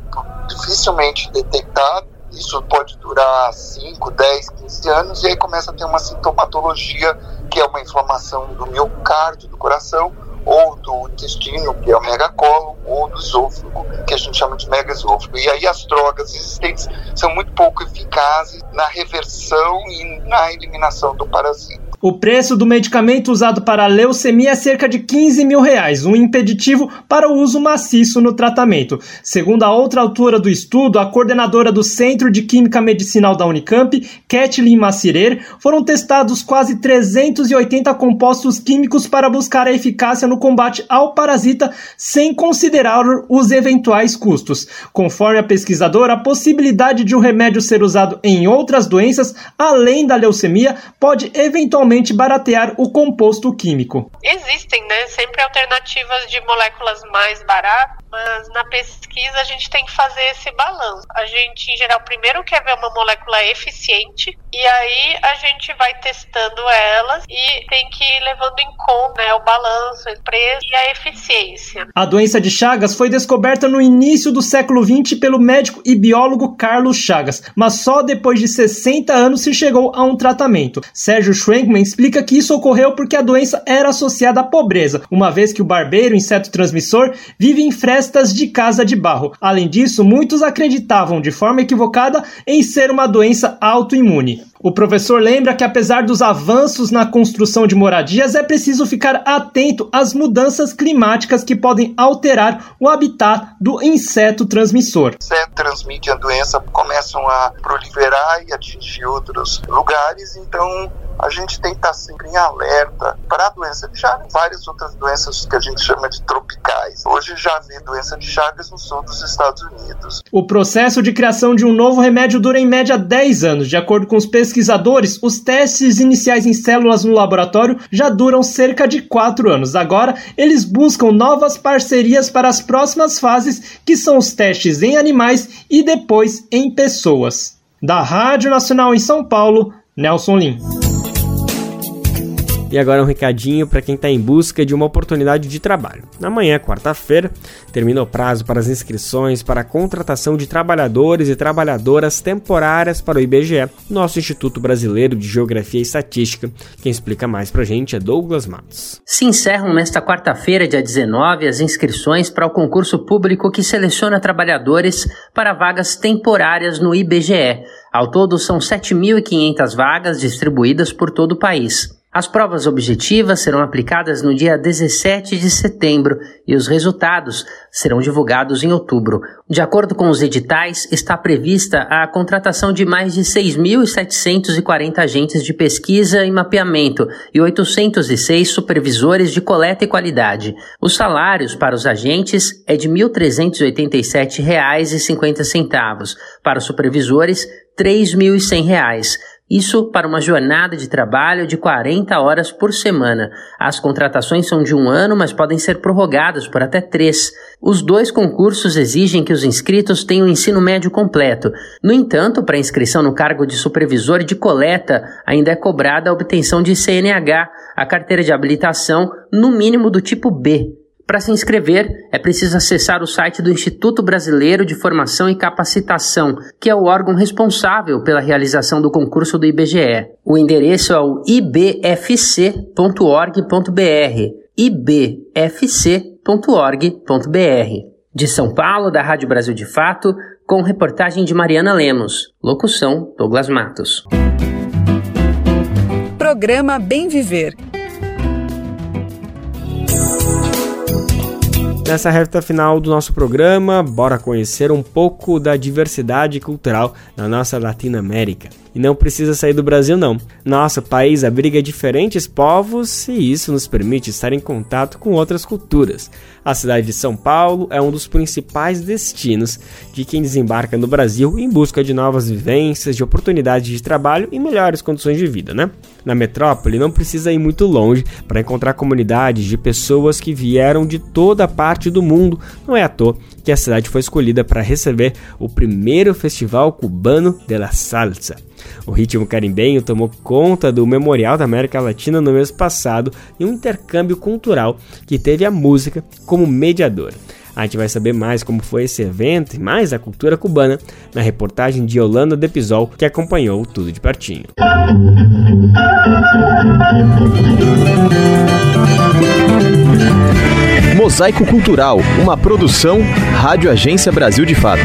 dificilmente detectado. Isso pode durar 5, 10, 15 anos, e aí começa a ter uma sintomatologia, que é uma inflamação do miocárdio, do coração, ou do intestino, que é o megacólon, ou do esôfago, que a gente chama de megaesôfago. E aí as drogas existentes são muito pouco eficazes na reversão e na eliminação do parasita. O preço do medicamento usado para a leucemia é cerca de 15 mil reais, um impeditivo para o uso maciço no tratamento. Segundo a outra autora do estudo, a coordenadora do Centro de Química Medicinal da Unicamp, Kathleen Macirer, foram testados quase 380 compostos químicos para buscar a eficácia no combate ao parasita sem considerar os eventuais custos. Conforme a pesquisadora, a possibilidade de o um remédio ser usado em outras doenças, além da leucemia, pode eventualmente realmente baratear o composto químico. Existem, né, sempre alternativas de moléculas mais baratas mas na pesquisa a gente tem que fazer esse balanço. A gente, em geral, primeiro quer ver uma molécula eficiente e aí a gente vai testando elas e tem que ir levando em conta né, o balanço, o preço e a eficiência. A doença de Chagas foi descoberta no início do século XX pelo médico e biólogo Carlos Chagas, mas só depois de 60 anos se chegou a um tratamento. Sérgio Schwenkman explica que isso ocorreu porque a doença era associada à pobreza, uma vez que o barbeiro, inseto transmissor, vive em frestas de casa de barro. Além disso, muitos acreditavam de forma equivocada em ser uma doença autoimune. O professor lembra que, apesar dos avanços na construção de moradias, é preciso ficar atento às mudanças climáticas que podem alterar o habitat do inseto transmissor. O inseto transmite a doença, começam a proliferar e atingir outros lugares, então a gente tem que estar sempre em alerta para a doença de Chagas, várias outras doenças que a gente chama de tropicais. Hoje já vê doença de Chagas no sul dos Estados Unidos. O processo de criação de um novo remédio dura em média 10 anos. De acordo com os pesquisadores, os testes iniciais em células no laboratório já duram cerca de 4 anos. Agora, eles buscam novas parcerias para as próximas fases, que são os testes em animais e depois em pessoas. Da Rádio Nacional em São Paulo, Nelson Lim. E agora um recadinho para quem está em busca de uma oportunidade de trabalho. Amanhã, quarta-feira, termina o prazo para as inscrições para a contratação de trabalhadores e trabalhadoras temporárias para o IBGE, nosso Instituto Brasileiro de Geografia e Estatística. Quem explica mais para a gente é Douglas Matos. Se encerram nesta quarta-feira, dia 19, as inscrições para o concurso público que seleciona trabalhadores para vagas temporárias no IBGE. Ao todo, são 7.500 vagas distribuídas por todo o país. As provas objetivas serão aplicadas no dia 17 de setembro e os resultados serão divulgados em outubro. De acordo com os editais, está prevista a contratação de mais de 6.740 agentes de pesquisa e mapeamento e 806 supervisores de coleta e qualidade. Os salários para os agentes é de R$ 1.387,50, para os supervisores, R$ 3.100. Isso para uma jornada de trabalho de 40 horas por semana. As contratações são de um ano, mas podem ser prorrogadas por até três. Os dois concursos exigem que os inscritos tenham ensino médio completo. No entanto, para inscrição no cargo de supervisor de coleta, ainda é cobrada a obtenção de CNH, a carteira de habilitação, no mínimo do tipo B. Para se inscrever, é preciso acessar o site do Instituto Brasileiro de Formação e Capacitação, que é o órgão responsável pela realização do concurso do IBGE. O endereço é o ibfc.org.br ibfc.org.br. De São Paulo, da Rádio Brasil de Fato, com reportagem de Mariana Lemos. Locução: Douglas Matos. Programa Bem Viver Nessa reta final do nosso programa, bora conhecer um pouco da diversidade cultural na nossa Latinoamérica. E não precisa sair do Brasil, não. Nosso país abriga diferentes povos e isso nos permite estar em contato com outras culturas. A cidade de São Paulo é um dos principais destinos de quem desembarca no Brasil em busca de novas vivências, de oportunidades de trabalho e melhores condições de vida, né? Na metrópole não precisa ir muito longe para encontrar comunidades de pessoas que vieram de toda parte do mundo. Não é à toa que a cidade foi escolhida para receber o primeiro festival cubano de la salsa. O ritmo carimbenho tomou conta do Memorial da América Latina no mês passado em um intercâmbio cultural que teve a música como mediadora. A gente vai saber mais como foi esse evento e mais a cultura cubana na reportagem de Yolanda Depisol, que acompanhou tudo de pertinho. Mosaico Cultural, uma produção Rádio Agência Brasil de Fato.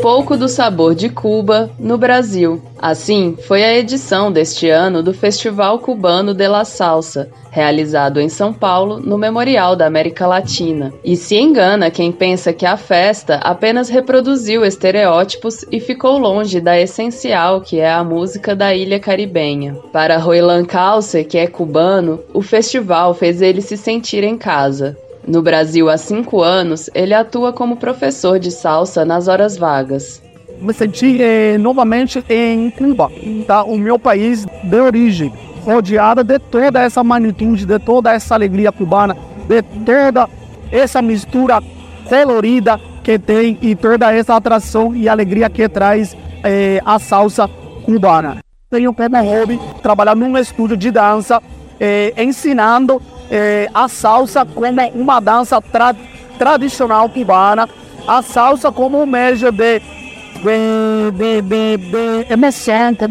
Pouco do sabor de Cuba no Brasil. Assim, foi a edição deste ano do Festival Cubano de la Salsa, realizado em São Paulo, no Memorial da América Latina. E se engana quem pensa que a festa apenas reproduziu estereótipos e ficou longe da essencial que é a música da ilha caribenha. Para Roilan Calce, que é cubano, o festival fez ele se sentir em casa. No Brasil há cinco anos, ele atua como professor de salsa nas horas vagas. me senti eh, novamente em Cuba, tá? o meu país de origem, rodeada de toda essa magnitude, de toda essa alegria cubana, de toda essa mistura colorida que tem e toda essa atração e alegria que traz eh, a salsa cubana. Tenho como hobby trabalhar num estúdio de dança, eh, ensinando eh, a salsa como uma dança tra tradicional cubana, a salsa como um meio de, de,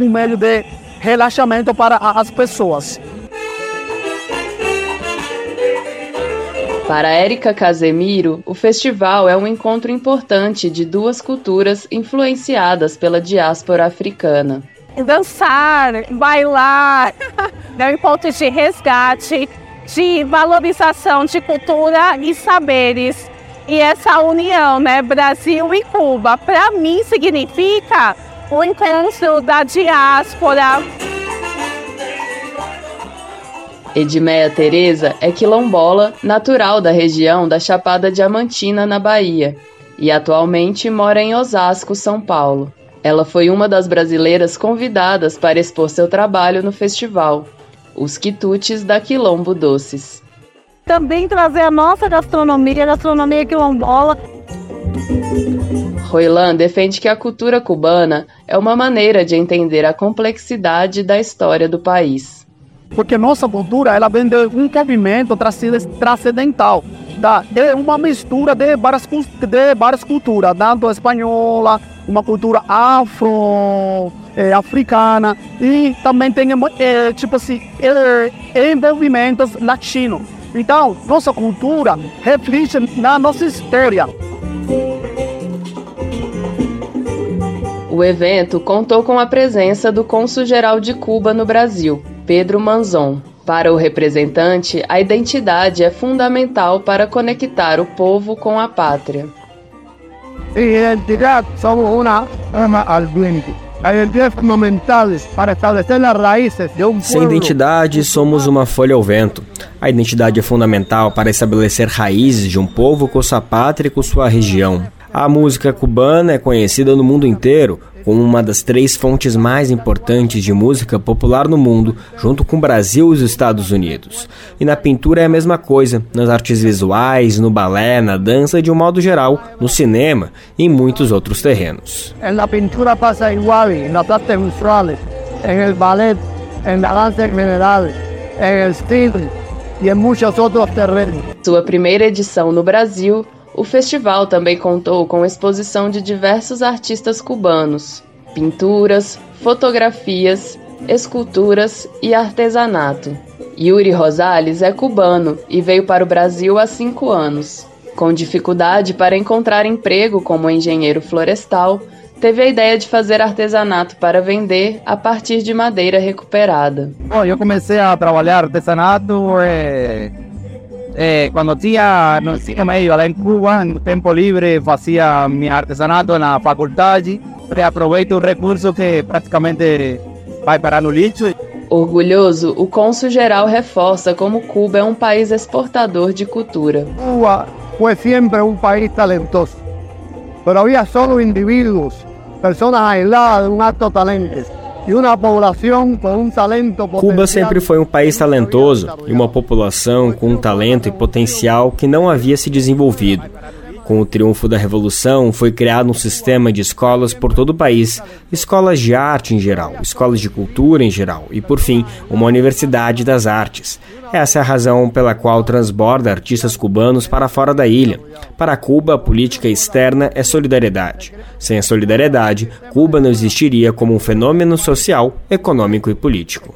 um meio de relaxamento para as pessoas. Para Érica Casemiro, o festival é um encontro importante de duas culturas influenciadas pela diáspora africana. Dançar, bailar, é um ponto de resgate, de valorização de cultura e saberes. E essa união, né, Brasil e Cuba, para mim significa o encontro da diáspora. Edmeia Teresa é quilombola, natural da região da Chapada Diamantina, na Bahia, e atualmente mora em Osasco, São Paulo. Ela foi uma das brasileiras convidadas para expor seu trabalho no festival, os quitutes da Quilombo Doces. Também trazer a nossa gastronomia, a gastronomia quilombola. Roilan defende que a cultura cubana é uma maneira de entender a complexidade da história do país porque nossa cultura ela vem de um movimento transcendental, tá? é uma mistura de várias, de várias culturas, tanto espanhola, uma cultura afro, é, africana e também tem é, tipo assim é, envolvimentos latinos. Então nossa cultura reflete na nossa história. O evento contou com a presença do cônsul-geral de Cuba no Brasil, Pedro Manzon. Para o representante, a identidade é fundamental para conectar o povo com a pátria. Identidade somos uma alma albínica. A identidade é fundamental para estabelecer as raízes de um Sem identidade, somos uma folha ao vento. A identidade é fundamental para estabelecer raízes de um povo com sua pátria e com sua região. A música cubana é conhecida no mundo inteiro como uma das três fontes mais importantes de música popular no mundo, junto com o Brasil e os Estados Unidos. E na pintura é a mesma coisa, nas artes visuais, no balé, na dança, de um modo geral, no cinema e em muitos outros terrenos. Na pintura passa igual, nas artes visuais, no balé, na dança em geral, no estilo e em muitos outros terrenos. Sua primeira edição no Brasil o festival também contou com exposição de diversos artistas cubanos, pinturas, fotografias, esculturas e artesanato. Yuri Rosales é cubano e veio para o Brasil há cinco anos. Com dificuldade para encontrar emprego como engenheiro florestal, teve a ideia de fazer artesanato para vender a partir de madeira recuperada. Bom, eu comecei a trabalhar artesanato é eh, cuando hacía, no hacía medio allá en Cuba, en tiempo libre, hacía mi artesanato en la faculdad allí, aproveito o recurso que praticamente vai parar no lixo. Orgulhoso, o cônsul-geral reforça como Cuba é um país exportador de cultura. Cuba foi sempre um país talentoso, mas havia só indivíduos, pessoas aisladas de um alto talento Cuba sempre foi um país talentoso e uma população com um talento e potencial que não havia se desenvolvido. Com o triunfo da Revolução, foi criado um sistema de escolas por todo o país, escolas de arte em geral, escolas de cultura em geral e, por fim, uma universidade das artes. Essa é a razão pela qual transborda artistas cubanos para fora da ilha. Para Cuba, a política externa é solidariedade. Sem a solidariedade, Cuba não existiria como um fenômeno social, econômico e político.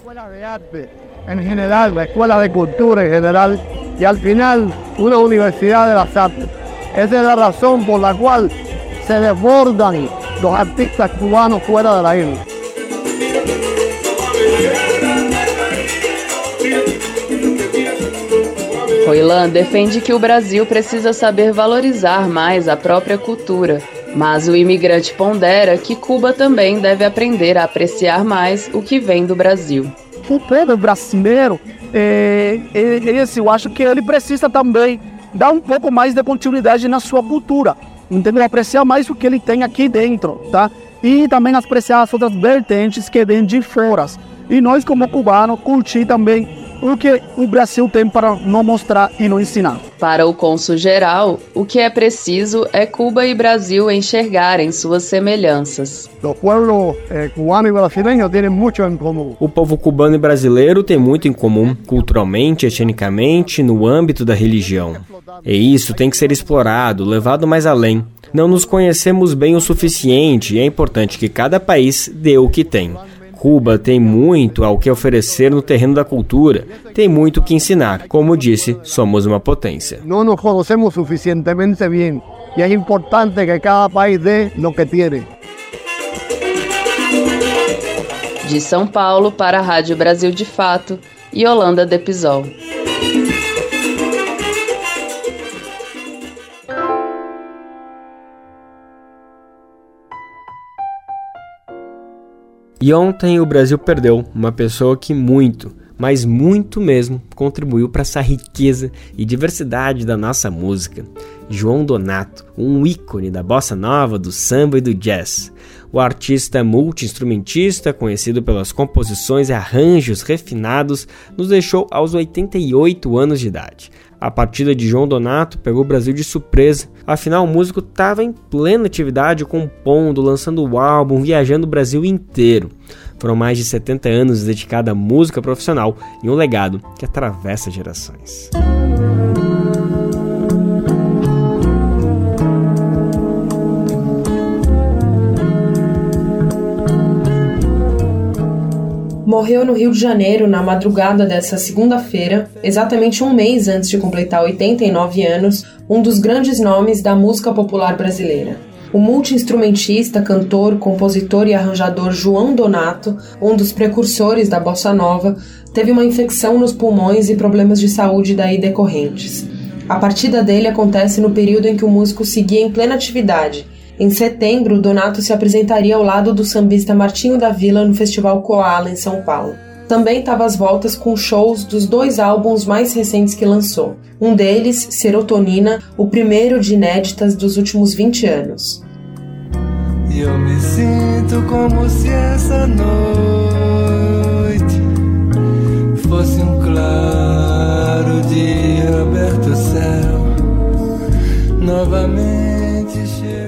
Em geral, a escola de cultura em geral, e al final, uma universidade das artes. Esa es la razón por la cual se desbordan los artistas cubanos fuera de la isla. Roilan defende que o Brasil precisa saber valorizar mais a própria cultura, mas o imigrante pondera que Cuba também deve aprender a apreciar mais o que vem do Brasil. O povo brasileiro, é, esse, eu acho que ele precisa também dar um pouco mais de continuidade na sua cultura. entendeu? Apreciar mais o que ele tem aqui dentro, tá? E também apreciar as outras vertentes que vêm de fora. E nós, como cubanos, curtir também o que o Brasil tem para nos mostrar e nos ensinar. Para o cônsul geral, o que é preciso é Cuba e Brasil enxergarem suas semelhanças. O povo eh, cubano e brasileiro têm muito em comum. O povo cubano e brasileiro tem muito em comum, culturalmente, etnicamente, no âmbito da religião. E isso tem que ser explorado, levado mais além. Não nos conhecemos bem o suficiente e é importante que cada país dê o que tem. Cuba tem muito ao que oferecer no terreno da cultura, tem muito que ensinar. Como disse, somos uma potência. Não nos conhecemos suficientemente bem e é importante que cada país dê o que tem. De São Paulo para a Rádio Brasil de Fato, Yolanda Depisol. E ontem o Brasil perdeu uma pessoa que muito, mas muito mesmo, contribuiu para essa riqueza e diversidade da nossa música. João Donato, um ícone da bossa nova, do samba e do jazz. O artista multi-instrumentista, conhecido pelas composições e arranjos refinados, nos deixou aos 88 anos de idade. A partida de João Donato pegou o Brasil de surpresa, afinal o músico estava em plena atividade, compondo, lançando o álbum, viajando o Brasil inteiro. Foram mais de 70 anos dedicados à música profissional e um legado que atravessa gerações. Morreu no Rio de Janeiro na madrugada dessa segunda-feira, exatamente um mês antes de completar 89 anos, um dos grandes nomes da música popular brasileira. O multiinstrumentista, cantor, compositor e arranjador João Donato, um dos precursores da bossa nova, teve uma infecção nos pulmões e problemas de saúde daí decorrentes. A partida dele acontece no período em que o músico seguia em plena atividade, em setembro, Donato se apresentaria ao lado do sambista Martinho da Vila no Festival Koala, em São Paulo. Também estava às voltas com shows dos dois álbuns mais recentes que lançou. Um deles, Serotonina, o primeiro de inéditas dos últimos 20 anos. E eu me sinto como se essa noite fosse um claro dia aberto céu novamente.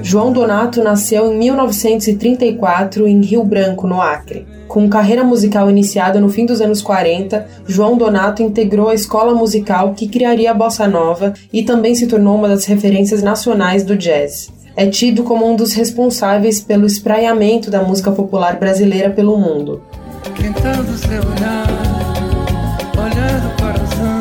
João Donato nasceu em 1934 em Rio Branco, no Acre. Com carreira musical iniciada no fim dos anos 40, João Donato integrou a escola musical que criaria a bossa nova e também se tornou uma das referências nacionais do jazz. É tido como um dos responsáveis pelo espraiamento da música popular brasileira pelo mundo. seu olhar, olhar do coração.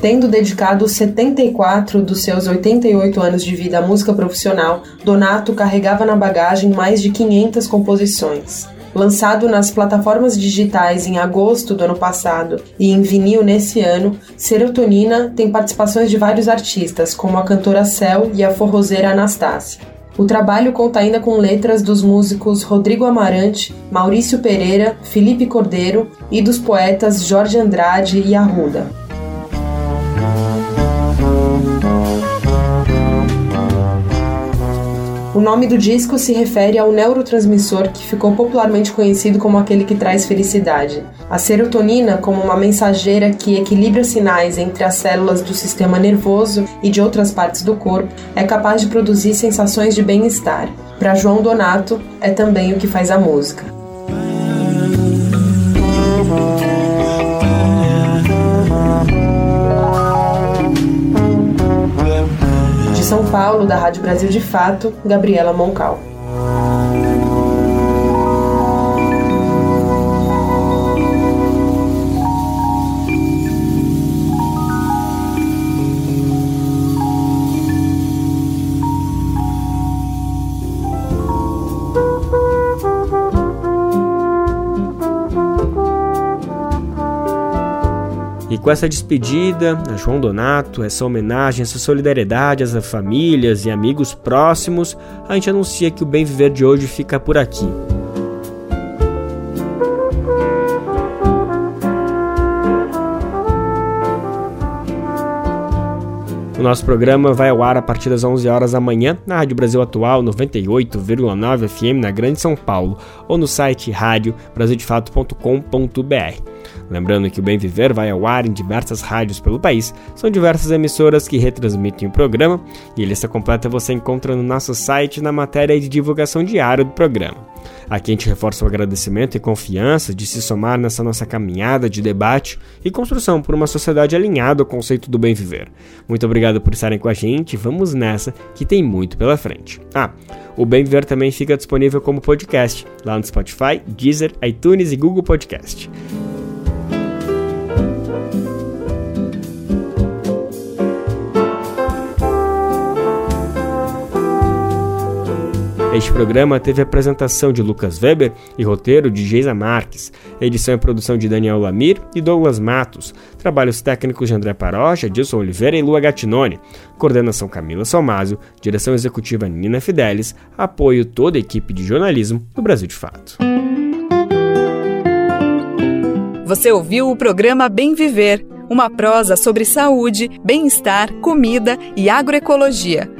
Tendo dedicado 74 dos seus 88 anos de vida à música profissional, Donato carregava na bagagem mais de 500 composições. Lançado nas plataformas digitais em agosto do ano passado e em vinil nesse ano, Serotonina tem participações de vários artistas, como a cantora Cel e a forrozeira Anastácia. O trabalho conta ainda com letras dos músicos Rodrigo Amarante, Maurício Pereira, Felipe Cordeiro e dos poetas Jorge Andrade e Arruda. O nome do disco se refere ao neurotransmissor que ficou popularmente conhecido como aquele que traz felicidade. A serotonina, como uma mensageira que equilibra sinais entre as células do sistema nervoso e de outras partes do corpo, é capaz de produzir sensações de bem-estar. Para João Donato, é também o que faz a música. São Paulo, da Rádio Brasil de Fato, Gabriela Moncal. Com essa despedida a João Donato, essa homenagem, essa solidariedade às famílias e amigos próximos, a gente anuncia que o Bem Viver de hoje fica por aqui. O nosso programa vai ao ar a partir das 11 horas da manhã na Rádio Brasil Atual 98,9 FM na Grande São Paulo ou no site radiobrasildefato.com.br. Lembrando que o Bem Viver vai ao ar em diversas rádios pelo país, são diversas emissoras que retransmitem o programa e a lista completa você encontra no nosso site na matéria de divulgação diária do programa. Aqui a gente reforça o agradecimento e confiança de se somar nessa nossa caminhada de debate e construção por uma sociedade alinhada ao conceito do bem viver. Muito obrigado por estarem com a gente, vamos nessa que tem muito pela frente. Ah, o Bem Viver também fica disponível como podcast lá no Spotify, Deezer, iTunes e Google Podcast. Este programa teve apresentação de Lucas Weber e roteiro de Geisa Marques, edição e produção de Daniel Lamir e Douglas Matos, trabalhos técnicos de André Parocha, Dilson Oliveira e Lua Gattinone, coordenação Camila Salmásio, direção executiva Nina Fidelis, apoio toda a equipe de jornalismo do Brasil de Fato. Você ouviu o programa Bem Viver, uma prosa sobre saúde, bem-estar, comida e agroecologia